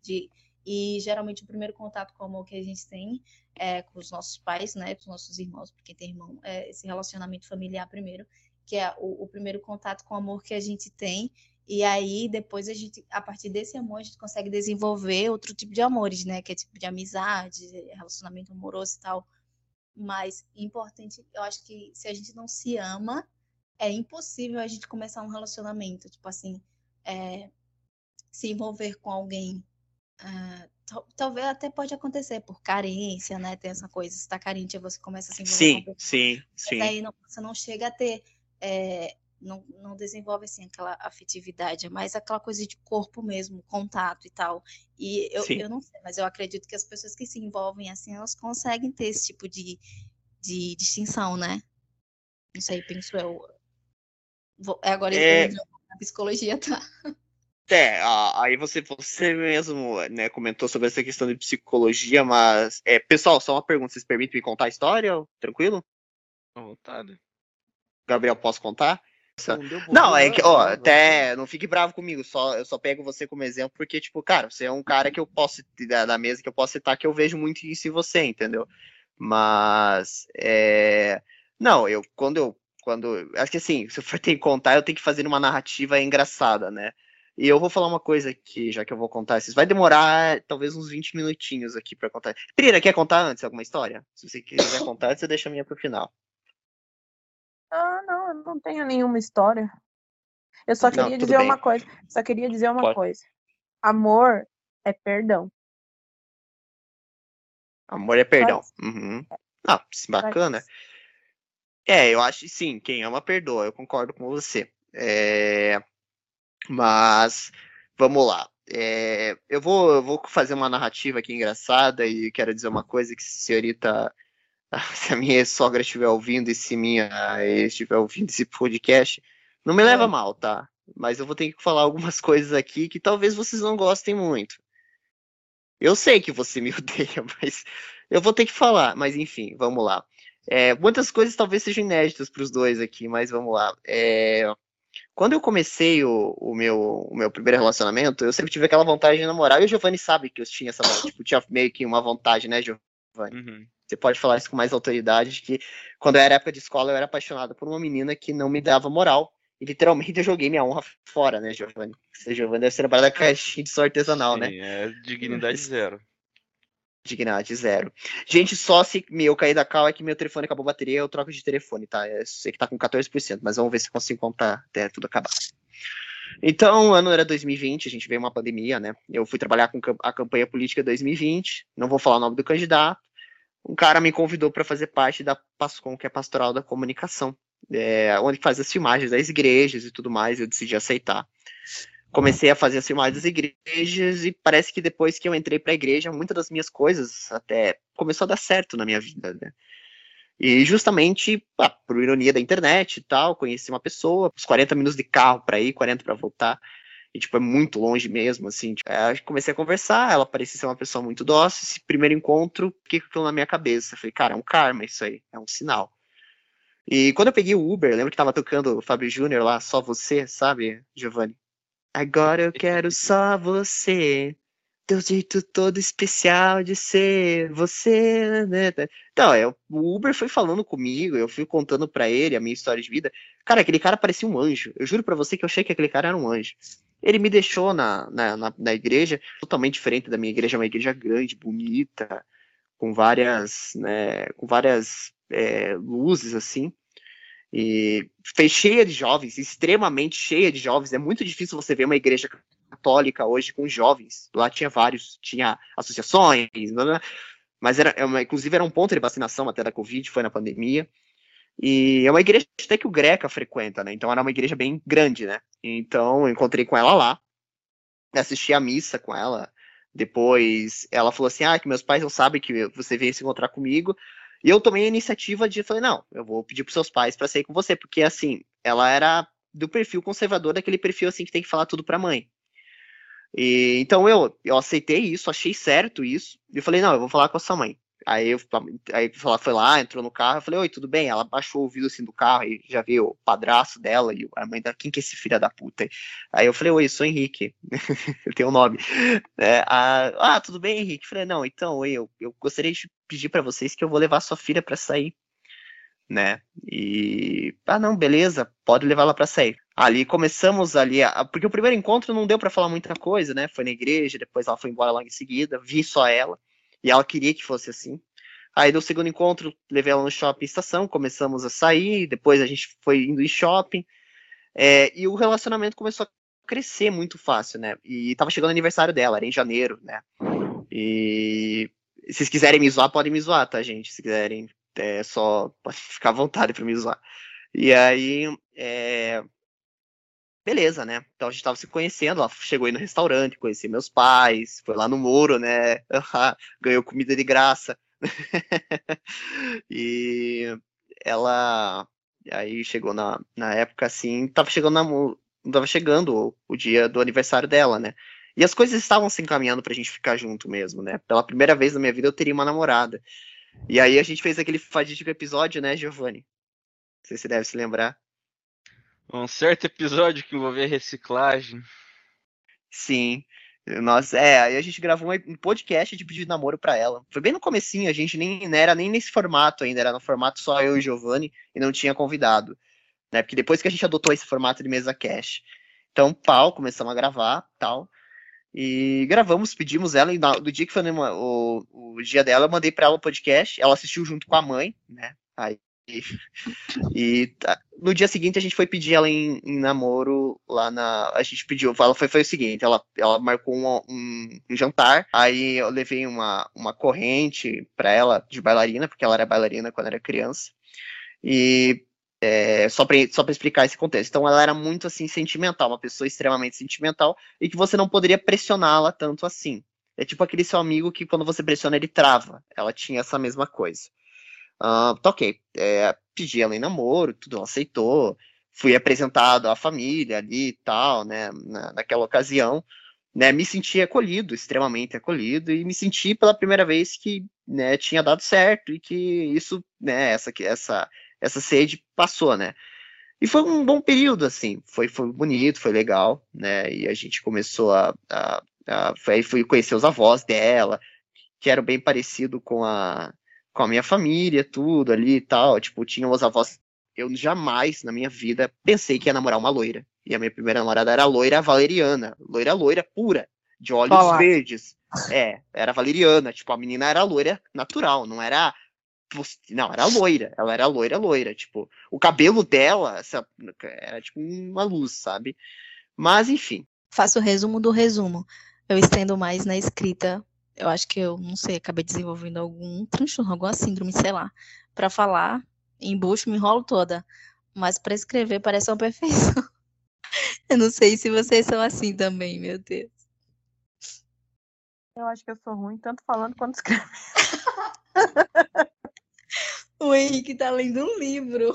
de. E geralmente o primeiro contato com o amor que a gente tem é com os nossos pais, né? Com os nossos irmãos, porque tem irmão, é esse relacionamento familiar primeiro, que é o, o primeiro contato com o amor que a gente tem. E aí, depois a gente, a partir desse amor, a gente consegue desenvolver outro tipo de amores, né? Que é tipo de amizade, relacionamento amoroso e tal. Mas importante, eu acho que se a gente não se ama, é impossível a gente começar um relacionamento. Tipo assim, é, se envolver com alguém. Uh, talvez até pode acontecer por carência, né? Tem essa coisa, se tá carente, você começa a se envolver sim, com Sim, sim, sim. aí não, você não chega a ter é, não, não desenvolve assim aquela afetividade, é mais aquela coisa de corpo mesmo, contato e tal. E eu, eu não sei, mas eu acredito que as pessoas que se envolvem assim, elas conseguem ter esse tipo de, de distinção, né? Não sei, penso eu. Vou, é agora é... a psicologia, tá? É, aí você, você mesmo né, comentou sobre essa questão de psicologia, mas. É, pessoal, só uma pergunta: vocês permitem me contar a história? Tranquilo? À vontade. Gabriel, posso contar? Não, é que, ó, até não fique bravo comigo, só eu só pego você como exemplo porque, tipo, cara, você é um cara que eu posso, da, da mesa que eu posso citar, que eu vejo muito isso em você, entendeu? Mas, é... Não, eu, quando eu, quando, acho que assim, se eu for ter que contar, eu tenho que fazer uma narrativa engraçada, né? E eu vou falar uma coisa aqui, já que eu vou contar esses. Vai demorar talvez uns 20 minutinhos aqui para contar. Pereira, quer contar antes alguma história? Se você quiser contar, você deixa a minha pro final. Não, tenho nenhuma história. Eu só queria não, dizer bem. uma coisa. Só queria dizer uma Pode. coisa. Amor é perdão. Amor é perdão. Uhum. Ah, bacana. É, eu acho que sim, quem ama perdoa, eu concordo com você. É... Mas, vamos lá. É... Eu, vou, eu vou fazer uma narrativa aqui engraçada e quero dizer uma coisa que a senhorita se a minha sogra estiver ouvindo e se minha estiver ouvindo esse podcast, não me leva é. mal, tá? Mas eu vou ter que falar algumas coisas aqui que talvez vocês não gostem muito. Eu sei que você me odeia, mas eu vou ter que falar. Mas enfim, vamos lá. É, muitas coisas talvez sejam inéditas para os dois aqui, mas vamos lá. É, quando eu comecei o, o, meu, o meu primeiro relacionamento, eu sempre tive aquela vontade de namorar. E o Giovanni sabe que eu tinha essa tipo, tinha meio que uma vontade, né, Giovanni? Uhum você pode falar isso com mais autoridade, que quando eu era época de escola, eu era apaixonado por uma menina que não me dava moral. E literalmente eu joguei minha honra fora, né, Giovanni? Você, Giovanni, deve ser trabalhar da caixinha de som artesanal, Sim, né? É dignidade zero. Dignidade zero. Gente, só se eu cair da cal é que meu telefone acabou a bateria, eu troco de telefone, tá? Eu sei que tá com 14%, mas vamos ver se consigo contar até tudo acabar. Então, o ano era 2020, a gente veio uma pandemia, né? Eu fui trabalhar com a campanha política 2020, não vou falar o nome do candidato, um cara me convidou para fazer parte da PASCOM, que é Pastoral da Comunicação, é, onde faz as filmagens das igrejas e tudo mais, eu decidi aceitar. Comecei a fazer as filmagens das igrejas e parece que depois que eu entrei para a igreja, muitas das minhas coisas até começou a dar certo na minha vida, né? E justamente, ah, por ironia da internet e tal, conheci uma pessoa, uns 40 minutos de carro para ir, 40 para voltar. E, tipo, é muito longe mesmo, assim. Tipo, é, comecei a conversar, ela parecia ser uma pessoa muito dócil. Esse primeiro encontro, fiquei com aquilo na minha cabeça. Falei, cara, é um karma isso aí, é um sinal. E quando eu peguei o Uber, lembro que tava tocando o Fábio Júnior lá, Só Você, sabe, Giovanni? Agora eu quero só você. Teu jeito todo especial de ser você, né? Então, é, o Uber foi falando comigo, eu fui contando para ele a minha história de vida. Cara, aquele cara parecia um anjo. Eu juro para você que eu achei que aquele cara era um anjo. Ele me deixou na, na, na, na, igreja, totalmente diferente da minha igreja, uma igreja grande, bonita, com várias, né, com várias é, luzes assim. E fez cheia de jovens, extremamente cheia de jovens. É muito difícil você ver uma igreja católica hoje com jovens. Lá tinha vários, tinha associações, mas era, é inclusive era um ponto de vacinação até da Covid, foi na pandemia. E é uma igreja até que o Greca frequenta, né? Então era uma igreja bem grande, né? Então eu encontrei com ela lá, assisti a missa com ela. Depois ela falou assim: Ah, que meus pais não sabem que você veio se encontrar comigo. E eu tomei a iniciativa de falei: Não, eu vou pedir pros seus pais para sair com você, porque assim, ela era do perfil conservador, daquele perfil assim que tem que falar tudo pra mãe. E, então eu, eu aceitei isso, achei certo isso, e eu falei: Não, eu vou falar com a sua mãe. Aí, eu, aí ela foi lá, entrou no carro, eu falei, oi, tudo bem? Ela baixou o vidro assim do carro e já viu o padraço dela e a mãe da, quem que é esse filho da puta? Aí eu falei, oi, sou Henrique, eu tenho um nome. É, a, ah, tudo bem, Henrique? Eu falei, não, então, eu, eu gostaria de pedir para vocês que eu vou levar sua filha para sair, né? E, ah, não, beleza, pode levar ela para sair. Ali começamos ali, a, porque o primeiro encontro não deu para falar muita coisa, né? Foi na igreja, depois ela foi embora logo em seguida, vi só ela. E ela queria que fosse assim. Aí no segundo encontro, levei ela no shopping estação, começamos a sair, depois a gente foi indo em shopping. É, e o relacionamento começou a crescer muito fácil, né? E tava chegando o aniversário dela, era em janeiro, né? E se vocês quiserem me zoar, podem me zoar, tá, gente? Se quiserem, é só ficar à vontade para me zoar. E aí, é, beleza, né? Então a gente tava se conhecendo, ela chegou aí no restaurante, conheci meus pais, foi lá no Moro, né? Ganhou comida de graça. e ela aí chegou na, na época assim, tava chegando na, tava chegando o, o dia do aniversário dela, né? E as coisas estavam se encaminhando pra gente ficar junto mesmo, né? Pela primeira vez na minha vida eu teria uma namorada. E aí a gente fez aquele fadídico episódio, né, Giovanni? Sei se você deve se lembrar. Um certo episódio que envolvia reciclagem. Sim. Nós, é, aí a gente gravou um podcast de pedido de namoro para ela. Foi bem no comecinho, a gente nem não era nem nesse formato ainda, era no formato só eu e Giovanni e não tinha convidado. Né? Porque depois que a gente adotou esse formato de mesa cash. Então, pau, começamos a gravar, tal. E gravamos, pedimos ela, e no dia que foi o, o dia dela, eu mandei para ela o podcast, ela assistiu junto com a mãe, né? Aí e, tá, no dia seguinte a gente foi pedir ela em, em, namoro lá na. A gente pediu, ela foi, foi o seguinte, ela, ela marcou um, um, um jantar, aí eu levei uma, uma corrente para ela de bailarina, porque ela era bailarina quando era criança. E é, só para só explicar esse contexto. Então ela era muito assim sentimental, uma pessoa extremamente sentimental e que você não poderia pressioná-la tanto assim. É tipo aquele seu amigo que quando você pressiona ele trava. Ela tinha essa mesma coisa. Uh, é, pedi ela em namoro, tudo ela aceitou, fui apresentado à família ali e tal, né, na, naquela ocasião, né, me senti acolhido, extremamente acolhido, e me senti pela primeira vez que, né, tinha dado certo e que isso, né, essa, essa, essa sede passou, né, e foi um bom período, assim, foi, foi bonito, foi legal, né, e a gente começou a, a, a foi, fui conhecer os avós dela, que eram bem parecido com a, com a minha família, tudo ali e tal. Tipo, tinha os avós. Eu jamais na minha vida pensei que ia namorar uma loira. E a minha primeira namorada era loira valeriana. Loira, loira pura. De olhos Olá. verdes. É, era valeriana. Tipo, a menina era loira natural, não era. Não, era loira. Ela era loira, loira. Tipo, o cabelo dela essa, era tipo uma luz, sabe? Mas, enfim. Faço o resumo do resumo. Eu estendo mais na escrita eu acho que eu, não sei, acabei desenvolvendo algum transtorno, alguma síndrome, sei lá. Para falar, embucho, me enrolo toda. Mas para escrever parece uma perfeição. eu não sei se vocês são assim também, meu Deus. Eu acho que eu sou ruim, tanto falando quanto escrevendo. o Henrique tá lendo um livro.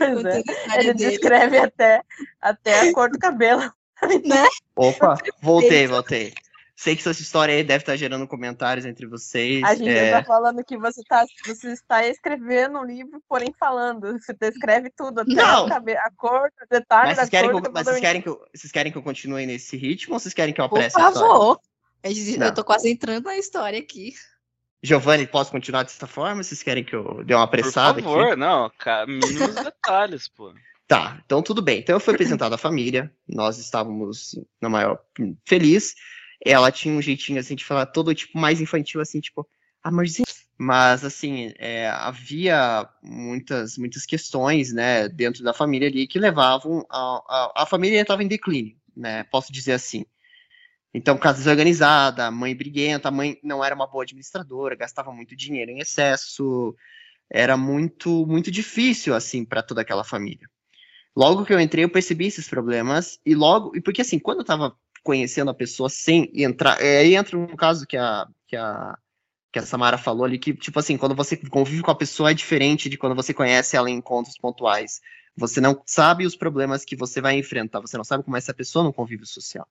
É. Ele dele. descreve até, até a cor do cabelo. Né? Opa, voltei, voltei. Sei que essa história aí deve estar gerando comentários entre vocês. A gente está é... falando que você, tá, você está escrevendo um livro, porém falando. Você descreve tudo, até Não. a cor, o detalhe mas vocês querem, cor, que eu, mas vocês querem, que eu, vocês querem que eu continue nesse ritmo ou vocês querem que eu apresse Por favor. a história? Eu tô quase entrando na história aqui. Giovanni, posso continuar dessa forma? Vocês querem que eu dê uma apressada Por favor, aqui? não, mínimos detalhes, pô. Tá, então tudo bem. Então eu fui apresentado à família, nós estávamos na maior feliz. Ela tinha um jeitinho assim de falar todo tipo mais infantil, assim, tipo, amorzinho. Mas assim, é, havia muitas, muitas questões, né, dentro da família ali que levavam a, a, a família estava em declínio, né? Posso dizer assim. Então, casa desorganizada, mãe briguenta, a mãe não era uma boa administradora, gastava muito dinheiro em excesso, era muito muito difícil assim para toda aquela família. Logo que eu entrei, eu percebi esses problemas e logo e porque assim, quando eu estava conhecendo a pessoa sem entrar, é, aí entra um caso que a que a que a Samara falou ali que tipo assim, quando você convive com a pessoa é diferente de quando você conhece ela em encontros pontuais. Você não sabe os problemas que você vai enfrentar, você não sabe como é essa pessoa no convívio social.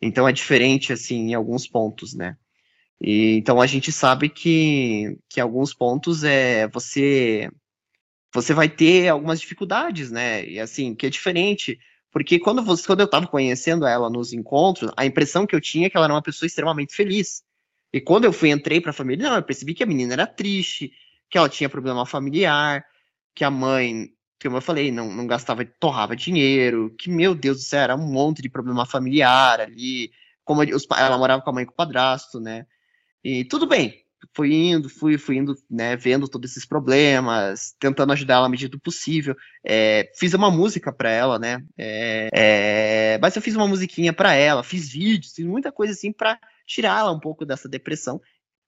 Então é diferente, assim, em alguns pontos, né? E, então a gente sabe que, que em alguns pontos é você você vai ter algumas dificuldades, né? E assim, que é diferente, porque quando, você, quando eu estava conhecendo ela nos encontros, a impressão que eu tinha é que ela era uma pessoa extremamente feliz. E quando eu fui entrei para a família, não, eu percebi que a menina era triste, que ela tinha problema familiar, que a mãe como eu falei, não, não gastava, torrava dinheiro, que, meu Deus do céu, era um monte de problema familiar ali, como os, ela morava com a mãe e com o padrasto, né, e tudo bem, fui indo, fui, fui indo, né, vendo todos esses problemas, tentando ajudar ela à medida do possível, é, fiz uma música para ela, né, é, é, mas eu fiz uma musiquinha para ela, fiz vídeos, fiz muita coisa assim para tirar ela um pouco dessa depressão,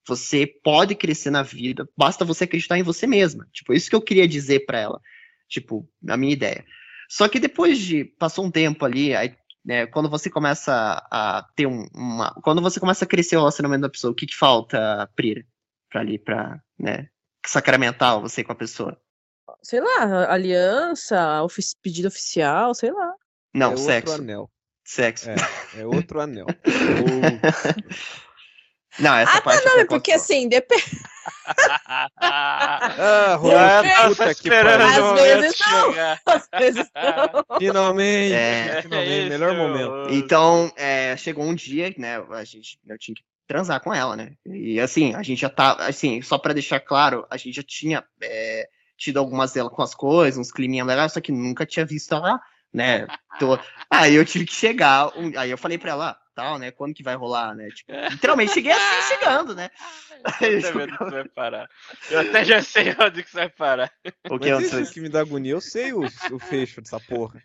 você pode crescer na vida, basta você acreditar em você mesma. Tipo, isso que eu queria dizer para ela. Tipo, a minha ideia. Só que depois de. Passou um tempo ali, aí, né, quando você começa a ter um, uma. Quando você começa a crescer o relacionamento da pessoa, o que, que falta, Prira? Pra ali, pra, né? Sacramentar você com a pessoa? Sei lá, aliança, ofici pedido oficial, sei lá. Não, é sexo. outro anel. Sexo. É, é outro anel. Não, essa ah, parte. não, eu é porque assim, depende. Ah, tava puta que esperando pariu. Às vezes não. Às vezes não. Finalmente, É, finalmente, melhor é o- momento. Então, é, chegou um dia, né? A gente, eu tinha que transar com ela, né? E assim, a gente já tá, assim, só pra deixar claro, a gente já tinha é, tido algumas dela com as coisas, uns climinha legais, só que nunca tinha visto ela, né? Tô- Aí eu tive que chegar, um- aí eu falei pra ela, ah, tal, né? Quando que vai rolar, né? Tipo, literalmente cheguei assim, chegando, né? Aí Eu você vai parar. Eu até já sei onde que você vai parar. O que Mas eu isso que me dá agonia, eu sei o, o fecho dessa porra.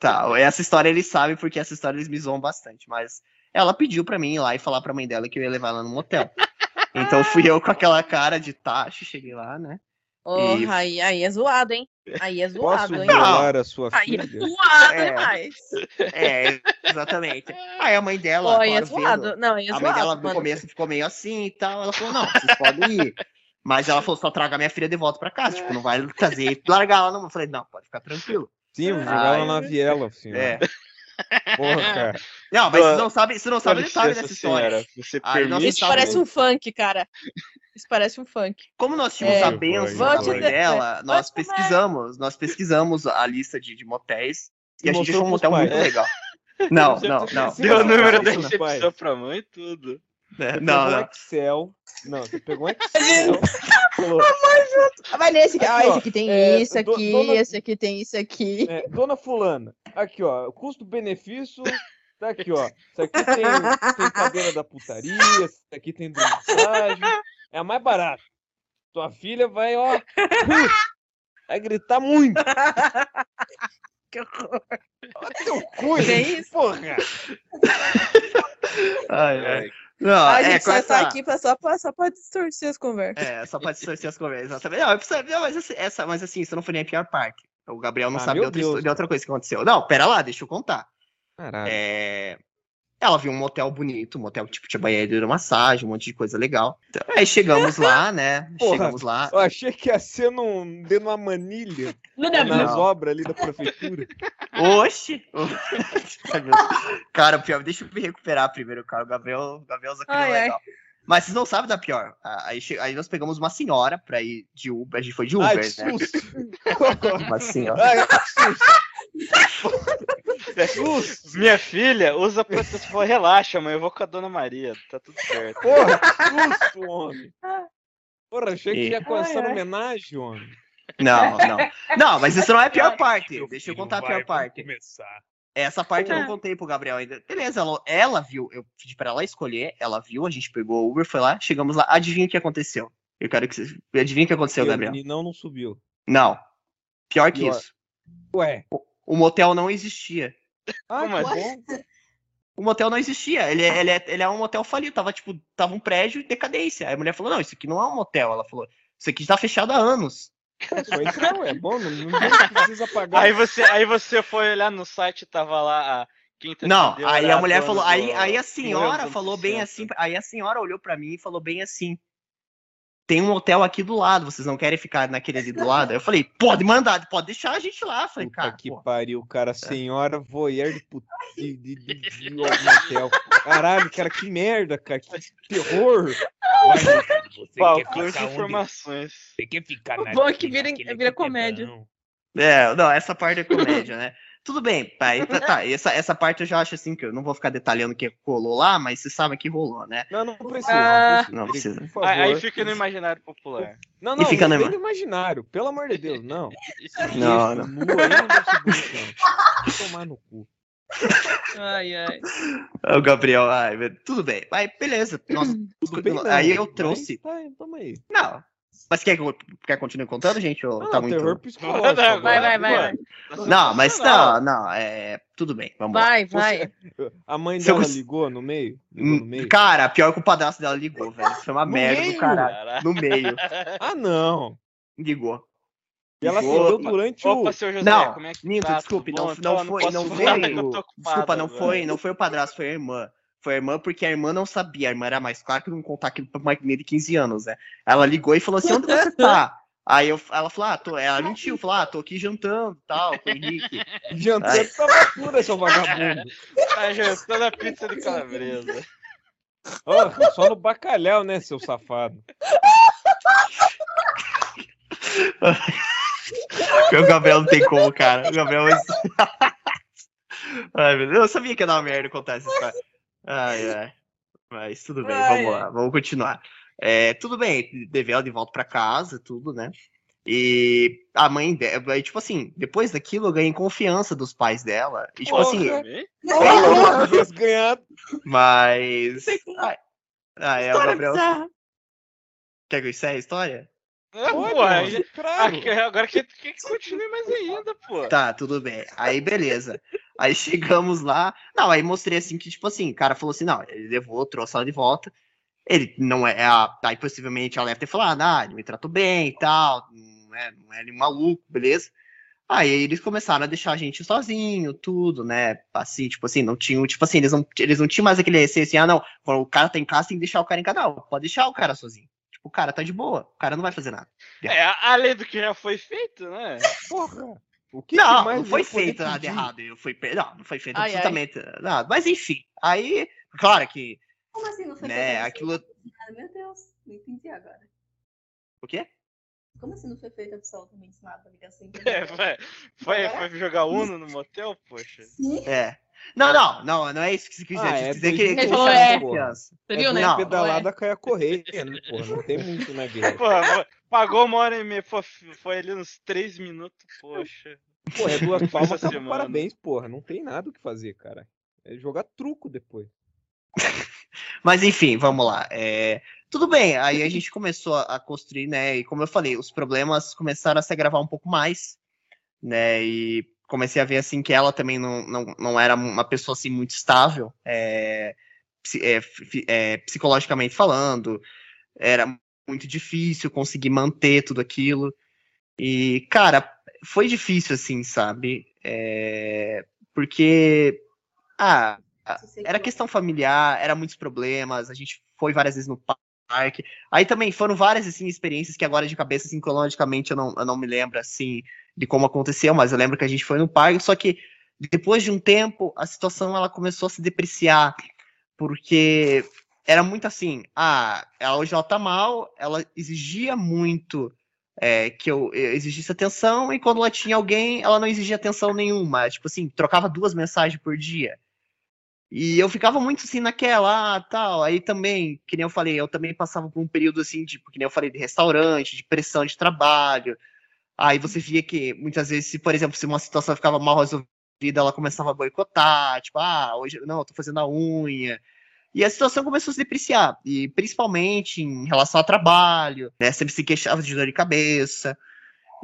Tá, essa história eles sabem, porque essa história eles me zoam bastante, mas ela pediu pra mim ir lá e falar pra mãe dela que eu ia levar ela no motel. Então fui eu com aquela cara de tacho, cheguei lá, né? Porra, aí, aí é zoado, hein? Aí é Posso zoado, hein? violar a sua Aí é filha? zoado É. demais. É, exatamente. Aí a mãe dela, Pô, aí é zoado. vendo, Não, é a zoado. mãe dela no mano. começo ficou meio assim e tal, ela falou, não, vocês podem ir. Mas ela falou, só traga minha filha de volta pra casa, tipo, não vai trazer e largar ela não. Eu falei, não, pode ficar tranquilo. Sim, vou jogar ela na viela, assim. É. Porra, cara. Não, mas você não sabe, você não sabe detalhe dessa história. senhora? Isso parece um funk, cara. Isso parece um funk. Como nós tínhamos É. a benção da mãe dela, vou nós pesquisamos, nós pesquisamos a lista de, de motéis e, E a gente achou um motel pais. muito legal. Não, não, não. Deu o mas- número da recepção pra mãe e tudo. Você Não, pegou um não. Excel. Não, você pegou um Excel. falou, Vai nesse aqui. Ah, Aqui, ó, esse aqui tem é, isso aqui, dona- esse aqui tem isso aqui. é, Dona Fulana, aqui ó, custo-benefício, tá aqui ó. Isso aqui tem, tem cadeira da putaria, isso aqui tem do massagem. É a mais barata. Tua filha vai, ó. vai gritar muito. Que horror. Ó, teu cu, Que gente, isso? porra. Ai, ai. Não, a é, gente com só essa... tá aqui pra, só, pra, só pra distorcer as conversas. É, só pode distorcer as conversas. Exatamente. Não, eu preciso- não, mas, assim, essa, mas assim, isso não foi nem a pior parte. O Gabriel não Ah, sabe de outra, de outra coisa que aconteceu. Não, pera lá, deixa eu contar. Caralho. É, Ela viu um motel bonito, um motel tipo, tinha banheiro de massagem, um monte de coisa legal. Então, aí chegamos lá, né? Porra. Chegamos lá. Eu achei que ia ser num, dentro de uma manilha Não nas Não. obras ali da prefeitura. Oxi! Cara, pior, deixa eu me recuperar primeiro, cara. O Gabriel, o Gabriel Zacarias Ai, ai. Mas vocês não sabem da pior. Aí, aí nós pegamos uma senhora pra ir de Uber. A gente foi de Uber, Ai, né? que susto. Uma senhora. Ai, que susto. Minha filha usa protetor. Relaxa, mãe. Eu vou com a dona Maria. Tá tudo certo. Porra, que susto, homem. Porra, achei que E- ia começar ai. homenagem, homem. Não, não. Não, mas isso não é a pior parte. Deixa eu contar a pior parte. Começar. Essa parte eu não contei pro Gabriel ainda. Beleza, ela, ela viu, eu pedi pra ela escolher, ela viu, a gente pegou o Uber, foi lá, chegamos lá, adivinha o que aconteceu? Eu quero que você. Adivinha o que aconteceu, E o Gabriel? meninão não subiu. Não. Pior que Pior. isso. Ué. O motel não existia. Ah, Como bom. O motel não existia. Ele, é- ele, é, ele é um motel falido. Tava, tipo, tava um prédio em decadência. Aí a mulher falou: não, isso aqui não é um motel. Ela falou: isso aqui tá fechado há anos. Só ué. É bom, não, não precisa pagar. Aí você, aí você foi olhar no site tava lá a quinta Não, aí a mulher falou, do aí, aí a senhora falou bem assim, aí a senhora olhou pra mim e falou bem assim: tem um hotel aqui do lado, vocês não querem ficar naquele ali do lado? Eu falei, pode mandar, pode deixar a gente lá. Eu falei, Puta cara, que pô, pariu, cara. Senhora voyeur de, put... de, de, de, de motel. Caralho, cara, que merda, cara. Que terror. Balcão de informações. Você quer ficar O bom é que vira- vira comédia. É, não, essa parte é comédia, né? Tudo bem, pai. Tá, tá, essa, essa parte eu já acho assim que eu não vou ficar detalhando o que rolou lá, mas vocês sabem que rolou, né? Não, não precisa. Ah. não Não precisa. precisa. Por favor. Aí, aí fica no imaginário popular. Não, E não, fica não no imaginário. Pelo amor de Deus, não. Não, Isso, não. aí Tomar no cu. Ai, ai. O Gabriel, ai, tudo bem. Mas beleza. Nossa, Tudo bem, aí eu trouxe. Tá, tamo aí. Não. Mas quer quer continuar contando, gente? Ou Não, tá muito. terror psicológico. Vai, agora. Vai, vai, vai. vai. Não, mas não, não, é. Tudo bem, vamos lá. Vai, vai. A mãe eu dela ligou no meio? Ligou no Hum, meio? Cara, pior que o padrasto dela ligou, velho. Foi uma No merda meio? do caralho. No meio. Ah, não. Ligou. E ela Ligou. atendeu durante o. Opa, seu José, Não, como é que minto, tá? desculpe, não- não foi- não foi- Desculpa, não foi, não foi o padrasto, foi a irmã. Foi a irmã porque a irmã não sabia. A irmã era mais clara que não contar aquilo pra uma menina de 15 anos, né? Ela ligou e falou assim: onde você tá? Aí eu, ela falou, ah, tô, ela mentiu, falou, ah, tô aqui jantando tal, com o Henrique. Jantando tava pura, seu vagabundo. Tá jantando a pizza de calabresa. Ó, só no bacalhau, né, seu safado? o Gabriel não tem como, cara. O Gabriel. ai, meu Deus, eu sabia que ia dar uma merda contar essa história. Ai, ai. Mas tudo bem, Ai, vamos lá, vamos continuar. É, tudo bem, levei ela de volta pra casa, tudo, né? E a mãe dela, aí, tipo assim, depois daquilo eu ganhei confiança dos pais dela. E, tipo Porra. assim, Porra, tivesse ganhado. mas. Ai, é o Gabriel. bizarra. Quer que eu encerre a história? É, pô, aí- claro. Agora que, que continue mais ainda, pô. Tá, tudo bem. Aí, beleza. Aí chegamos lá. Não, aí mostrei assim que, tipo assim, o cara falou assim: não, ele levou, trouxe ela de volta. Ele não é. A, aí possivelmente ela deve ter falado, ah, ele me tratou bem e tal. Não é, não é nenhum maluco, beleza. Aí eles começaram a deixar a gente sozinho, tudo, né? Assim, tipo assim, não tinham, tipo assim, eles não, eles não tinham mais aquele receio assim, ah, não, quando o cara tá em casa, tem que deixar o cara em casa. Não, pode deixar o cara sozinho. Tipo, o cara tá de boa, o cara não vai fazer nada. É, além do que já foi feito, né? Porra. O que não, que não foi feito nada errado. Eu fui, não, não foi feito Ai, ai. absolutamente nada. Mas enfim, aí, claro que, Como assim não foi né, feito aquilo. absolutamente nada? Meu Deus, não entendi agora. O quê? Como assim não foi feito absolutamente nada? Ligação É, foi, foi, foi jogar Uno no motel, poxa. Sim. É. Não, não, não, não é isso que você quiser. Ah, você é quiser que e na pô. confiança. Você viu, né? Não, Pedalada caia correia, né, porra? Não tem muito, né, guerreiro? Pô, pagou uma hora e meia, pô, foi ali uns três minutos, poxa. Porra, é duas palmas, tá, semana. parabéns, porra. Não tem nada o que fazer, cara. É jogar truco depois. Mas enfim, vamos lá. É, tudo bem, aí a gente começou a a construir, né? E como eu falei, os problemas começaram a se agravar um pouco mais, né? E comecei a ver assim que ela também não, não, não era uma pessoa assim muito estável, é, é, é, psicologicamente falando. Era muito difícil conseguir manter tudo aquilo. E, cara, foi difícil, assim, sabe? É, porque. Ah, era questão familiar, era muitos problemas, a gente foi várias vezes no parque. Aí também foram várias assim experiências que agora de cabeça assim cronologicamente eu não, eu não me lembro assim de como aconteceu, mas eu lembro que a gente foi no parque, só que depois de um tempo a situação ela começou a se depreciar, porque era muito assim, ah, ela hoje ela tá mal, ela exigia muito é, que eu eu exigisse atenção e quando ela tinha alguém, ela não exigia atenção nenhuma, tipo assim, trocava duas mensagens por dia. E eu ficava muito assim naquela, ah, tal. Aí também, que nem eu falei, eu também passava por um período assim, tipo, que nem eu falei, de restaurante, de pressão de trabalho. Aí você via que muitas vezes, se, por exemplo, se uma situação ficava mal resolvida, vida ela começava a boicotar, tipo, ah, hoje não, eu tô fazendo a unha. E a situação começou a se depreciar, e principalmente em relação ao trabalho, né? Sempre se queixava de dor de cabeça.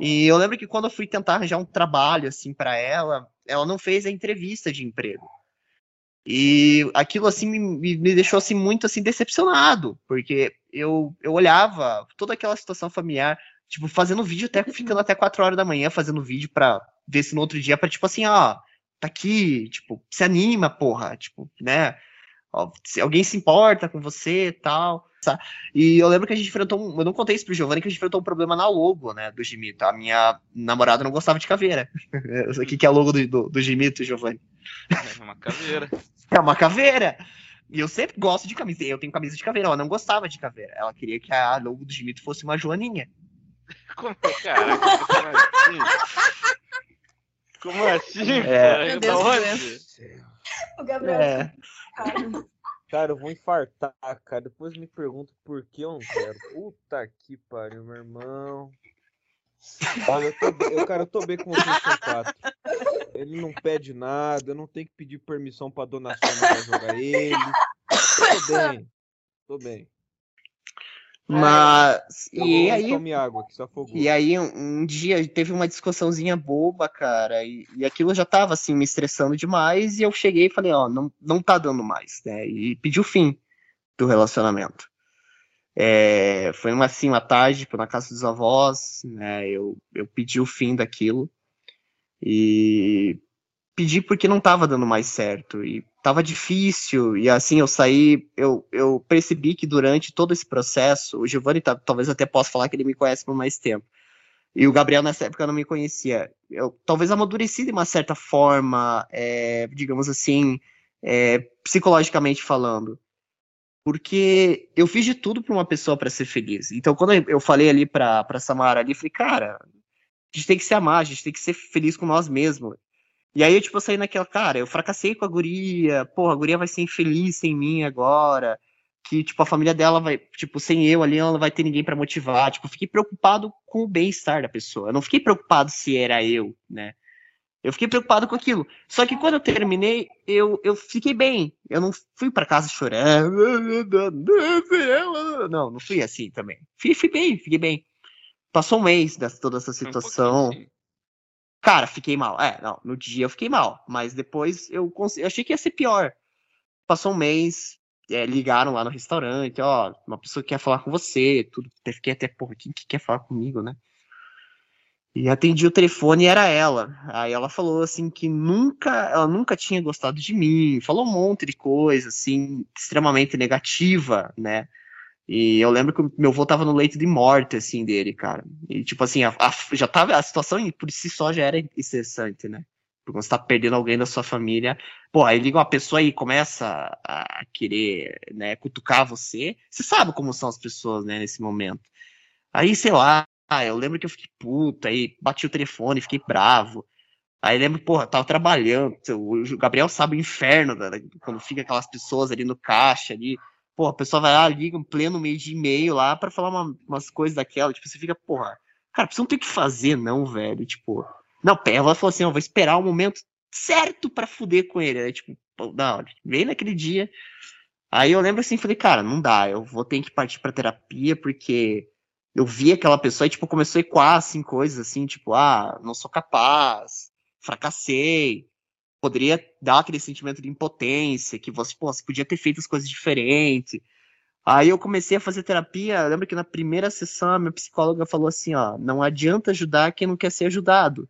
E eu lembro que quando eu fui tentar arranjar um trabalho assim para ela, ela não fez a entrevista de emprego. E aquilo assim me, me deixou assim muito assim decepcionado, porque eu, eu olhava toda aquela situação familiar, tipo, fazendo vídeo até ficando até 4 horas da manhã fazendo vídeo para ver se no outro dia para tipo assim, ó, tá aqui, tipo, se anima, porra, tipo, né? Ó, se alguém se importa com você, tal. Tá? E eu lembro que a gente enfrentou um, eu não contei isso pro Giovanni que a gente enfrentou um problema na logo, né, do Gimito. A minha namorada não gostava de caveira. o que que é a logo do, do, do Gimito, Giovanni? É uma caveira. É uma caveira. E eu sempre gosto de camisa. Eu tenho camisa de caveira. Ela não gostava de caveira. Ela queria que a logo do Gimito fosse uma joaninha. Como, caraca, como assim? Como assim? É. Meu Deus da O Gabriel. É. Cara, eu vou infartar, cara. Depois me pergunto por que eu não quero. Puta que pariu, meu irmão. Olha, eu tô, bem- eu, cara, eu tô bem com o quatro. Ele não pede nada, eu não tenho que pedir permissão pra dona Sônia pra jogar ele. Tô bem, tô bem. Mas. Tá E aí. E aí, um, um dia teve uma discussãozinha boba, cara, e, e aquilo já tava, assim, me estressando demais, e eu cheguei e falei, ó, não, não tá dando mais, né, e pedi o fim do relacionamento. É, foi uma, assim, uma tarde, tipo, na casa dos avós, né, eu, eu pedi o fim daquilo, e pedi porque não tava dando mais certo, e tava difícil, e assim, eu saí, eu, eu percebi que durante todo esse processo, o Giovanni tá- talvez até possa falar que ele me conhece por mais tempo, e o Gabriel nessa época não me conhecia. Eu talvez amadureci de uma certa forma, é, digamos assim, é, psicologicamente falando. Porque eu fiz de tudo para uma pessoa para ser feliz. Então, quando eu falei ali pra, pra Samara ali, falei, cara, a gente tem que se amar, a gente tem que ser feliz com nós mesmos. E aí, eu, tipo, saí naquela, cara, eu fracassei com a guria, porra, a guria vai ser infeliz sem mim agora, que, tipo, a família dela vai, tipo, sem eu ali, ela não vai ter ninguém pra motivar, tipo, fiquei preocupado com o bem-estar da pessoa, eu não fiquei preocupado se era eu, né, eu fiquei preocupado com aquilo, só que quando eu terminei, eu, eu fiquei bem, eu não fui pra casa chorando, não, não fui assim também, fui, fui bem, fiquei bem, passou um mês dessa, toda essa Foi um situação, assim. Cara, fiquei mal. É, não, no dia eu fiquei mal, mas depois eu, cons- eu achei que ia ser pior. Passou um mês, é, ligaram lá no restaurante, ó, uma pessoa que quer falar com você, tudo. Fiquei até, porra, quem que quer falar comigo, né? E atendi o telefone e era ela. Aí ela falou assim que nunca, ela nunca tinha gostado de mim, falou um monte de coisa assim, extremamente negativa, né? E eu lembro que meu avô tava no leito de morte, assim, dele, cara. E, tipo assim, a- a- já tava, a situação por si só já era estressante, né? Porque você tá perdendo alguém da sua família. Pô, aí liga uma pessoa e começa a querer, né, cutucar você. Você sabe como são as pessoas, né, nesse momento. Aí, sei lá, eu lembro que eu fiquei puta, aí bati o telefone, fiquei bravo. Aí lembro, porra, tava trabalhando. O Gabriel sabe o inferno, né, quando fica aquelas pessoas ali no caixa ali. Pô, a pessoa vai lá, liga em pleno meio de e-mail lá pra falar uma- umas coisas daquela. Tipo, você fica, porra, cara, você não tem o que fazer, não, velho. Tipo, não, ela falou assim, ó, vou esperar o momento certo pra fuder com ele. Aí, tipo, não, veio naquele dia. Aí eu lembro assim, falei, cara, não dá, eu vou ter que partir pra terapia, porque eu vi aquela pessoa e, tipo, começou a ecoar, assim, coisas assim, tipo, ah, não sou capaz, fracassei, poderia dar aquele sentimento de impotência, que você, pô, você podia ter feito as coisas diferentes. Aí eu comecei a fazer terapia, lembro que na primeira sessão a minha psicóloga falou assim, ó, não adianta ajudar quem não quer ser ajudado.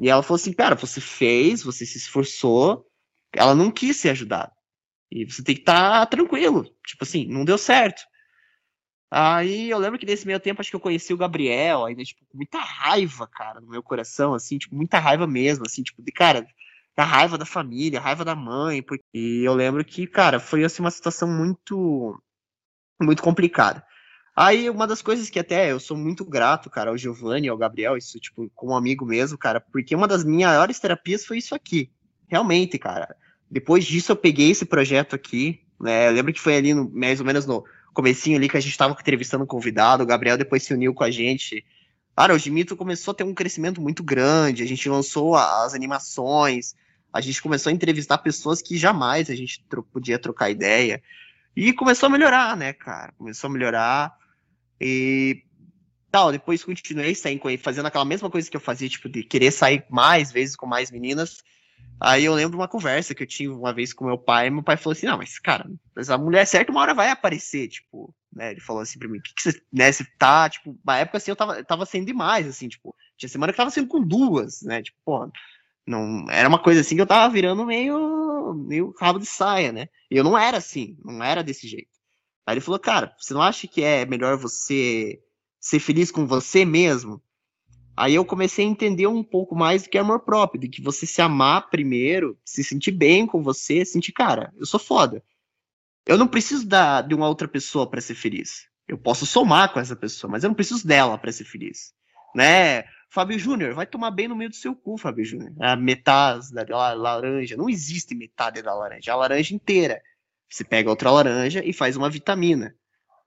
E ela falou assim, cara, você fez, você se esforçou, ela não quis ser ajudada. E você tem que estar tranquilo, tipo assim, não deu certo. Aí eu lembro que nesse meio tempo acho que eu conheci o Gabriel, ainda, tipo, com muita raiva, cara, no meu coração, assim, tipo, muita raiva mesmo, assim, tipo, de, cara, da raiva da família, raiva da mãe, porque... e eu lembro que, cara, foi, assim, uma situação muito, muito complicada. Aí, uma das coisas que até eu sou muito grato, cara, ao Giovanni, ao Gabriel, isso, tipo, como amigo mesmo, cara, porque uma das minhas maiores terapias foi isso aqui. Realmente, cara. Depois disso, eu peguei esse projeto aqui, né, eu lembro que foi ali, no, mais ou menos no comecinho ali, que a gente tava entrevistando um convidado, o Gabriel depois se uniu com a gente Cara, o Gimito começou a ter um crescimento muito grande, a gente lançou as animações, a gente começou a entrevistar pessoas que jamais a gente tro podia trocar ideia. E começou a melhorar, né, cara? Começou a melhorar. E tal, depois continuei saindo, fazendo aquela mesma coisa que eu fazia, tipo, de querer sair mais vezes com mais meninas. Aí eu lembro uma conversa que eu tive uma vez com meu pai, e meu pai falou assim, não, mas, cara, a mulher certa uma hora vai aparecer, tipo, né? Ele falou assim pra mim, que, que você, né, você tá, tipo, na época assim, eu tava, tava sendo demais, assim, tipo, tinha semana que tava sendo com duas, né? Tipo, pô, não, era uma coisa assim que eu tava virando meio, meio rabo de saia, né? E eu não era assim, não era desse jeito. Aí ele falou, cara, você não acha que é melhor você ser feliz com você mesmo? Aí eu comecei a entender um pouco mais do que é amor próprio, de que você se amar primeiro, se sentir bem com você, sentir, cara, eu sou foda. Eu não preciso da, de uma outra pessoa para ser feliz. Eu posso somar com essa pessoa, mas eu não preciso dela para ser feliz. Né? Fábio Júnior, vai tomar bem no meio do seu cu, Fábio Júnior. A metade da laranja. Não existe metade da laranja. A laranja inteira. Você pega outra laranja e faz uma vitamina,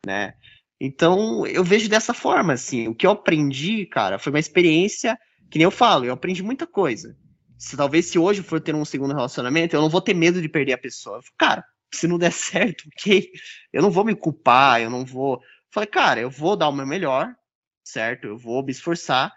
né? Então, eu vejo dessa forma, assim. O que eu aprendi, cara, foi uma experiência que nem eu falo, eu aprendi muita coisa. Se talvez se hoje eu for ter um segundo relacionamento, eu não vou ter medo de perder a pessoa. Cara, se não der certo, ok. Eu não vou me culpar, eu não vou. Falei, cara, eu vou dar o meu melhor, certo? Eu vou me esforçar.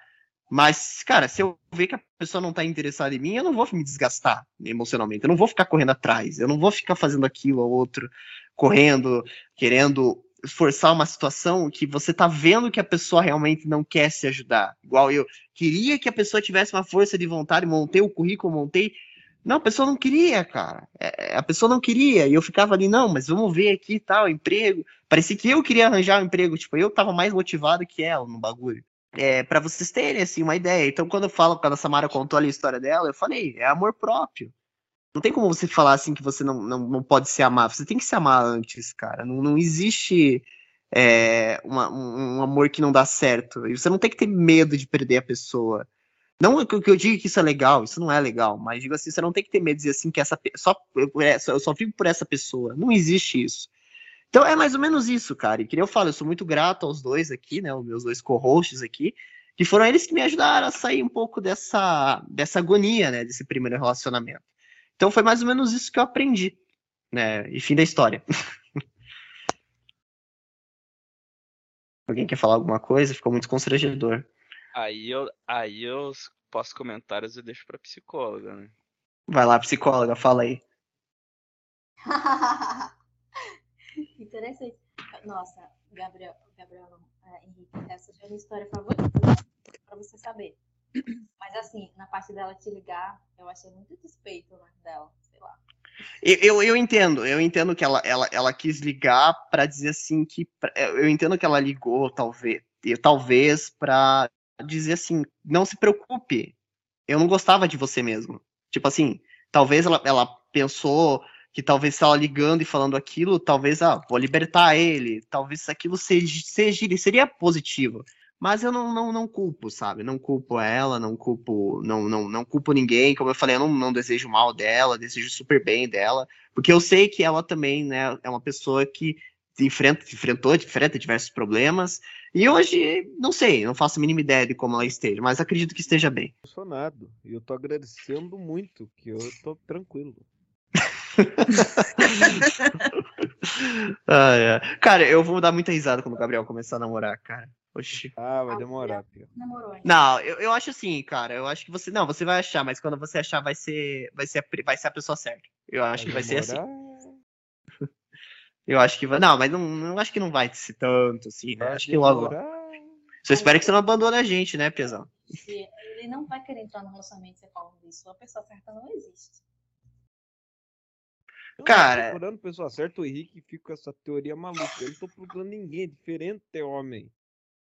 Mas, cara, se eu ver que a pessoa não tá interessada em mim, eu não vou me desgastar emocionalmente. Eu não vou ficar correndo atrás. Eu não vou ficar fazendo aquilo ou outro, correndo, querendo forçar uma situação que você tá vendo que a pessoa realmente não quer se ajudar. Igual eu queria que a pessoa tivesse uma força de vontade, montei o currículo, montei. Não, a pessoa não queria, cara. É, a pessoa não queria. E eu ficava ali, não, mas vamos ver aqui tal, emprego. Parecia que eu queria arranjar um emprego. Tipo, eu tava mais motivado que ela no bagulho. É, para vocês terem, assim, uma ideia. Então, quando eu falo, quando a Samara contou ali a história dela, eu falei, é amor próprio. Não tem como você falar assim que você não, não, não pode se amar. Você tem que se amar antes, cara. Não, não existe é, uma, um, um, amor que não dá certo. E você não tem que ter medo de perder a pessoa. Não que eu digo que isso é legal, isso não é legal, mas digo assim, você não tem que ter medo de dizer assim que essa só só, eu só vivo por essa pessoa. Não existe isso. Então é mais ou menos isso, cara. E que eu falo, eu sou muito grato aos dois aqui, né? Os meus dois co-hosts aqui, que foram eles que me ajudaram a sair um pouco dessa, dessa agonia, né? Desse primeiro relacionamento. Então foi mais ou menos isso que eu aprendi, né? E fim da história. Alguém quer falar alguma coisa? Ficou muito constrangedor. Aí eu, aí eu posso comentários eu deixo para psicóloga, né? Vai lá, psicóloga, fala aí. Interessante. Nossa, Gabriel, Gabriel é, Henrique, essa já é a minha história favorita, para você saber. Mas assim, na parte dela te ligar, eu achei muito despeito né, dela, sei lá. Eu, eu, eu, entendo, eu entendo que ela, ela, ela quis ligar para dizer assim que. Eu entendo que ela ligou, talvez, talvez para dizer assim, não se preocupe, eu não gostava de você mesmo. Tipo assim, talvez ela, ela pensou que talvez se ela ligando e falando aquilo, talvez, ah, vou libertar ele, talvez aquilo seja, seja seria positivo. Mas eu não, não, não culpo, sabe? Não culpo ela, não culpo, não, não, não culpo ninguém. Como eu falei, eu não, não desejo mal dela, desejo super bem dela, porque eu sei que ela também, né, é uma pessoa que enfrenta, enfrentou, enfrenta diversos problemas. E hoje, não sei, não faço a mínima ideia de como ela esteja, mas acredito que esteja bem. Emocionado. E eu tô agradecendo muito, que eu tô tranquilo. ah, é. Cara, eu vou dar muita risada quando o Gabriel começar a namorar, cara. Oxi. Ah, vai demorar, Pio. Não, eu, eu acho assim, cara. Eu acho que você. Não, você vai achar, mas quando você achar, vai ser. Vai ser, a, vai ser a pessoa certa. Eu acho vai que vai demorar. ser assim. Eu acho que vai. Não, mas não, não acho que não vai ser tanto, assim, né? Vai acho que logo. Só espero que você não abandone a gente, né, Pesão? Ele não vai querer entrar no relacionamento você falando disso. A pessoa certa não existe. Cara. Eu tô procurando pessoa certa, o Henrique fica com essa teoria maluca. Eu não tô procurando ninguém, é diferente ter homem.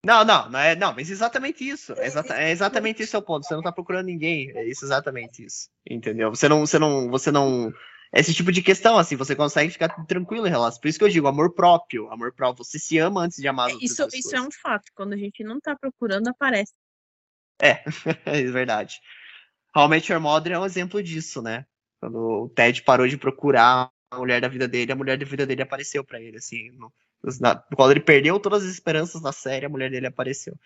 Não, não, não é, não, mas exatamente isso. É, exata, é exatamente isso é o ponto. Você não tá procurando ninguém. É isso exatamente isso. Entendeu? Você não, você não, você não. Esse tipo de questão, assim, você consegue ficar tranquilo em relação. Por isso que eu digo, amor próprio. Amor próprio. Você se ama antes de amar as isso, pessoas. Isso é um fato. Quando a gente não tá procurando, aparece. É, é verdade. Realmente, Your Mother é um exemplo disso, né? Quando o Ted parou de procurar a mulher da vida dele, a mulher da vida dele apareceu para ele, assim. Na, quando ele perdeu todas as esperanças na série, a mulher dele apareceu.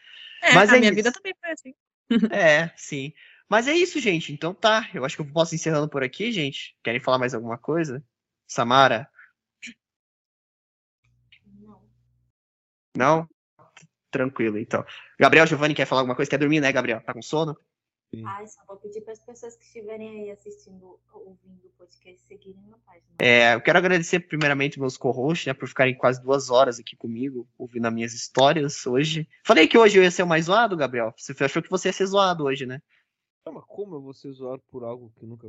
É, Mas a é minha isso. vida também foi assim. É, sim. Mas é isso, gente. Então tá. Eu acho que eu posso encerrando por aqui, gente. Querem falar mais alguma coisa? Samara? Não. Não? Tranquilo, então. Gabriel, Giovanni, quer falar alguma coisa? Quer dormir, né, Gabriel? Tá com sono? Ai, só vou pedir para as pessoas que estiverem aí assistindo, ouvindo o podcast, seguirem na página. É, eu quero agradecer primeiramente meus co-hosts, né, por ficarem quase duas horas aqui comigo, ouvindo as minhas histórias hoje. Falei que hoje eu ia ser o mais zoado, Gabriel. Você achou que você ia ser zoado hoje, né? Não, mas como eu vou ser zoado por algo que nunca.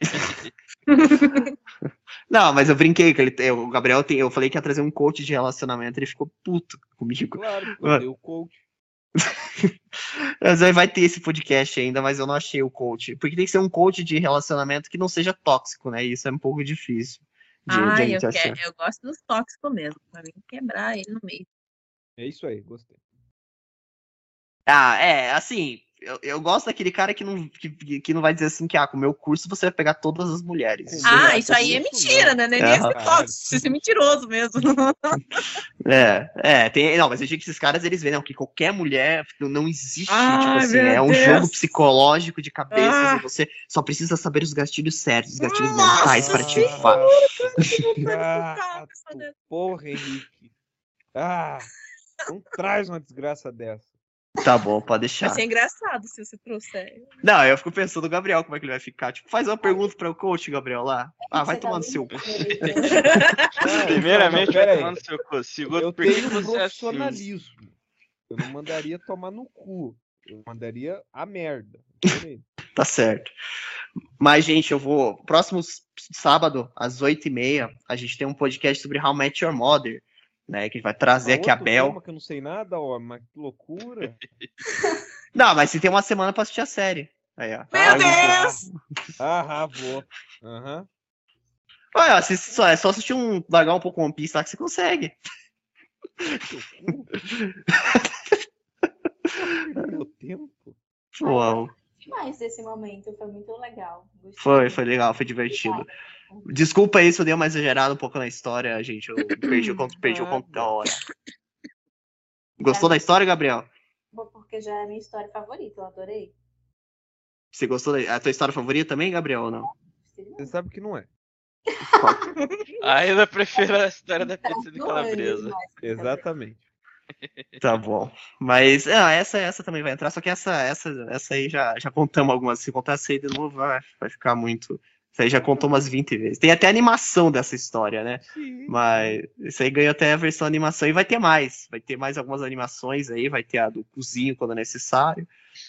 Não, mas eu brinquei que ele, eu- o Gabriel tem, eu falei que ia trazer um coach de relacionamento, ele ficou puto comigo. Claro, Ah. eu dei o coach. Mas aí vai ter esse podcast ainda, mas eu não achei o coach. Porque tem que ser um coach de relacionamento que não seja tóxico, né? E isso é um pouco difícil. De, de a Ai, eu, quero, eu gosto dos tóxicos mesmo. Pra mim, quebrar ele no meio. É isso aí, gostei. Ah, é, assim, eu, eu gosto daquele cara que não, que, que não vai dizer assim que, ah, com o meu curso você vai pegar todas as mulheres. Ah, Não, isso aí é isso mentira, né? Nem É. esse tóxico, isso é mentiroso mesmo. É, é, tem, não, mas eu digo que esses caras, eles veem, não, que qualquer mulher não, não existe, Ai, tipo assim, é um Deus. jogo psicológico de cabeças Ah. e você só precisa saber os gatilhos certos, os gatilhos Nossa mentais para te. Ah, tu porra, Henrique. Ah, não traz uma desgraça dessa. Tá bom, pode deixar. Vai ser engraçado se você trouxer. Não, eu fico pensando no Gabriel, como é que ele vai ficar. Tipo, faz uma pergunta para o coach, Gabriel, lá. Ah, vai tomar no seu. Não, Primeiramente, vai tomar no seu cu. Segundo, Eu por que você é assim? profissionalismo. Eu não mandaria tomar no cu. Eu mandaria a merda. Tá certo. Mas, gente, eu vou. Próximo sábado, às 8h30, a gente tem um podcast sobre How Met Your Mother. Né, que vai trazer aqui a Bel. que eu não sei nada, ó, mas que loucura. Não, mas você tem uma semana pra assistir a série. Aí, ó. Meu Aí, Deus! Aham, vou. Aham. Olha, se só, é só assistir um. largar um pouco One Piece lá que você consegue. Meu tempo. Uau. Demais esse momento, foi muito legal. Gostei. Foi, foi legal, foi divertido. Desculpa aí se eu dei uma exagerada um pouco na história, gente. Eu perdi o conto, perdi o conto da hora. Gostou da história, Gabriel? Porque já é minha história favorita, eu adorei. Você gostou da a tua história favorita também, Gabriel, ou não? Você sabe que não é. Ainda prefiro a história da pizza de Adorei calabresa. Exatamente. Tá bom. Mas ah, essa, essa também vai entrar, só que essa, essa, essa aí já, já contamos algumas. Se contar essa aí de novo, vai, vai ficar muito. Isso aí já contou umas 20 vezes. Tem até animação dessa história, né? Sim. Mas isso aí ganhou até a versão animação e vai ter mais. Vai ter mais algumas animações aí, vai ter a do cozinho quando necessário.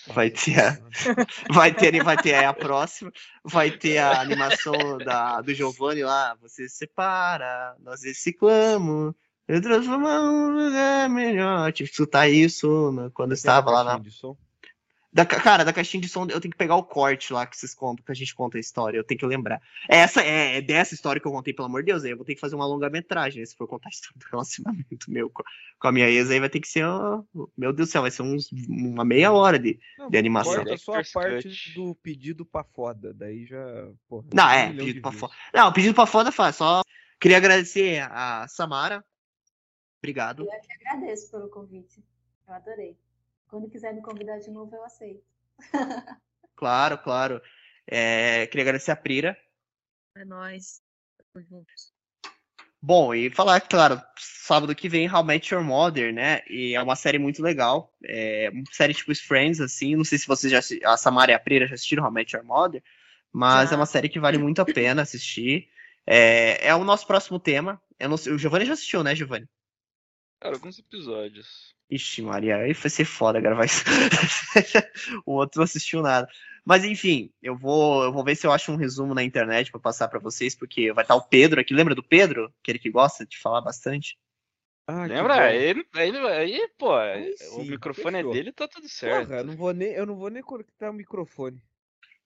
Vai ter a, vai ter, vai ter a próxima. Vai ter a animação da, do Giovanni lá. Você se separa, nós reciclamos. Eu transformamos um lugar melhor. Tive que escutar isso né, quando eu estava lá na. Caixinha de som. Da, ca- cara, da caixinha de som, eu tenho que pegar o corte lá que vocês contam, que a gente conta a história. Eu tenho que lembrar. É Essa é, é dessa história que eu contei, pelo amor de Deus. Aí eu vou ter que fazer uma longa-metragem, né, se for contar a história do relacionamento meu com, com a minha ex, aí vai ter que ser. ó, meu Deus do céu, vai ser uns, uma meia hora de. Não, de animação. Corta só a parte do pedido pra foda. Daí já. Porra, Não, um é, milhão pedido pra foda. Não, pedido pra foda faz. Só queria agradecer a Samara. Obrigado. Eu que agradeço pelo convite. Eu adorei. Quando quiser me convidar de novo, eu aceito. Claro, claro. É, queria agradecer a Prira. É nóis. Tamo juntos. Bom, e falar, claro, sábado que vem, How Met Your Mother, né? E é uma série muito legal. É uma série tipo os Friends, assim. Não sei se vocês já a Samara e a Prira já assistiram How Met Your Mother, mas Já. é uma série que vale muito a pena assistir. É, é o nosso próximo tema. Eu não sei, o Giovanni já assistiu, né, Giovanni? Cara, alguns episódios. Ixi, Maria, aí vai ser foda gravar isso. o outro não assistiu nada. Mas enfim, eu vou, eu vou ver se eu acho um resumo na internet pra passar pra vocês, porque vai estar o Pedro aqui. Lembra do Pedro? Aquele que gosta de falar bastante. Ah, que Lembra? bom. Aí, aí, aí, pô, Aí o sim, microfone fechou. é dele, tá tudo certo. Porra, eu não vou nem, eu não vou nem conectar o microfone.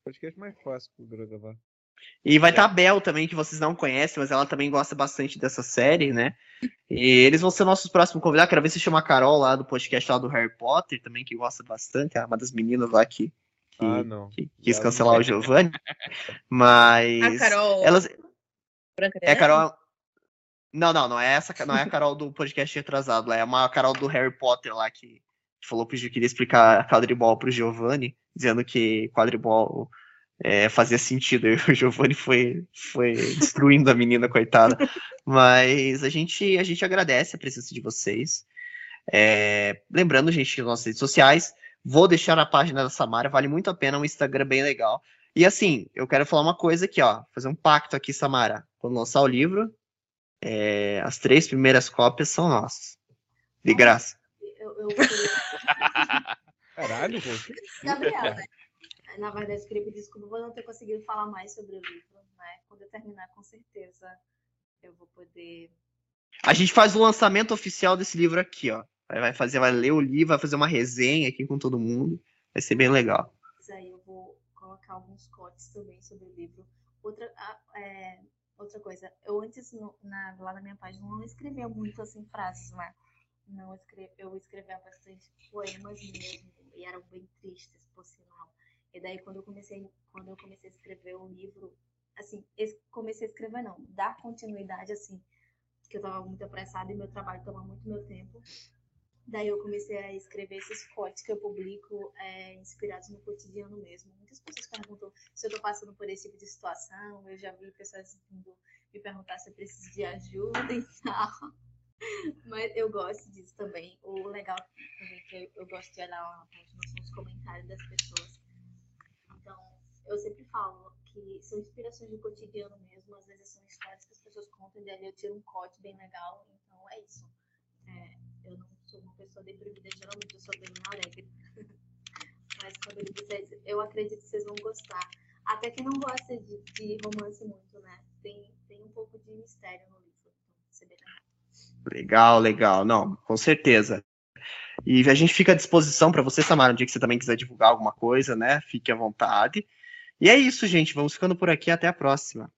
Podcast mais fácil pro gravar. E vai estar a Bel também, que vocês não conhecem, mas ela também gosta bastante dessa série, né? E eles vão ser nossos próximos convidados. Quero ver se chama a Carol lá do podcast lá do Harry Potter, também, que gosta bastante. É uma das meninas lá que, que, Ah, não. que quis cancelar não o Giovanni. Mas. A Carol Elas, Branca é, a? Carol. Não, não, não é essa, não é a Carol do podcast retrasado, é uma Carol do Harry Potter lá que falou que queria explicar quadribol pro Giovanni, dizendo que quadribol é, fazia sentido. E o Giovanni foi, foi destruindo a menina, coitada. Mas a gente, a gente agradece a presença de vocês. É, lembrando, gente, nas nossas redes sociais, vou deixar na página da Samara, vale muito a pena, um Instagram bem legal. E assim, eu quero falar uma coisa aqui, ó, fazer um pacto aqui, Samara. Quando lançar o livro, é, as três primeiras cópias são nossas. De graça. Eu, eu... Caralho, Gabriela, na verdade, queria pedir desculpa por não ter conseguido falar mais sobre o livro, né? Quando eu terminar, com certeza, eu vou poder. A gente faz o lançamento oficial desse livro aqui, ó. Vai fazer, vai ler o livro, vai fazer uma resenha aqui com todo mundo. Vai ser bem legal. Isso aí, eu vou colocar alguns cortes também sobre o livro. Outra, é, outra coisa, eu antes, no, na, lá na minha página, não escrevia muito assim frases, né? Não escrevi, eu escrevia bastante poemas mesmo, e eram bem tristes, por sinal. E daí quando eu comecei, quando eu comecei a escrever o livro, assim, comecei a escrever não, dar continuidade assim, que eu estava muito apressada e meu trabalho toma muito meu tempo. Daí eu comecei a escrever esses cortes que eu publico é, inspirados no cotidiano mesmo. Muitas pessoas perguntam se eu estou passando por esse tipo de situação. Eu já vi pessoas vindo me perguntar se eu preciso de ajuda e tal. Mas eu gosto disso também. O legal também que eu, gosto de olhar lá na página são os comentários das pessoas. Então, eu sempre falo que são inspirações do cotidiano mesmo. Às vezes são histórias que as pessoas contam e dali eu tiro um corte bem legal. Então, é isso. É, eu não sou uma pessoa deprimida, geralmente eu sou bem alegre. Mas quando ele disser, eu acredito que vocês vão gostar. Até quem não gosta de, de romance muito, né? Tem, tem um pouco de mistério no livro. Então, você vê Legal, legal. Não, com certeza. E a gente fica à disposição para você, Samara, um dia que você também quiser divulgar alguma coisa, né? Fique à vontade. E é isso, gente. Vamos ficando por aqui. Até a próxima.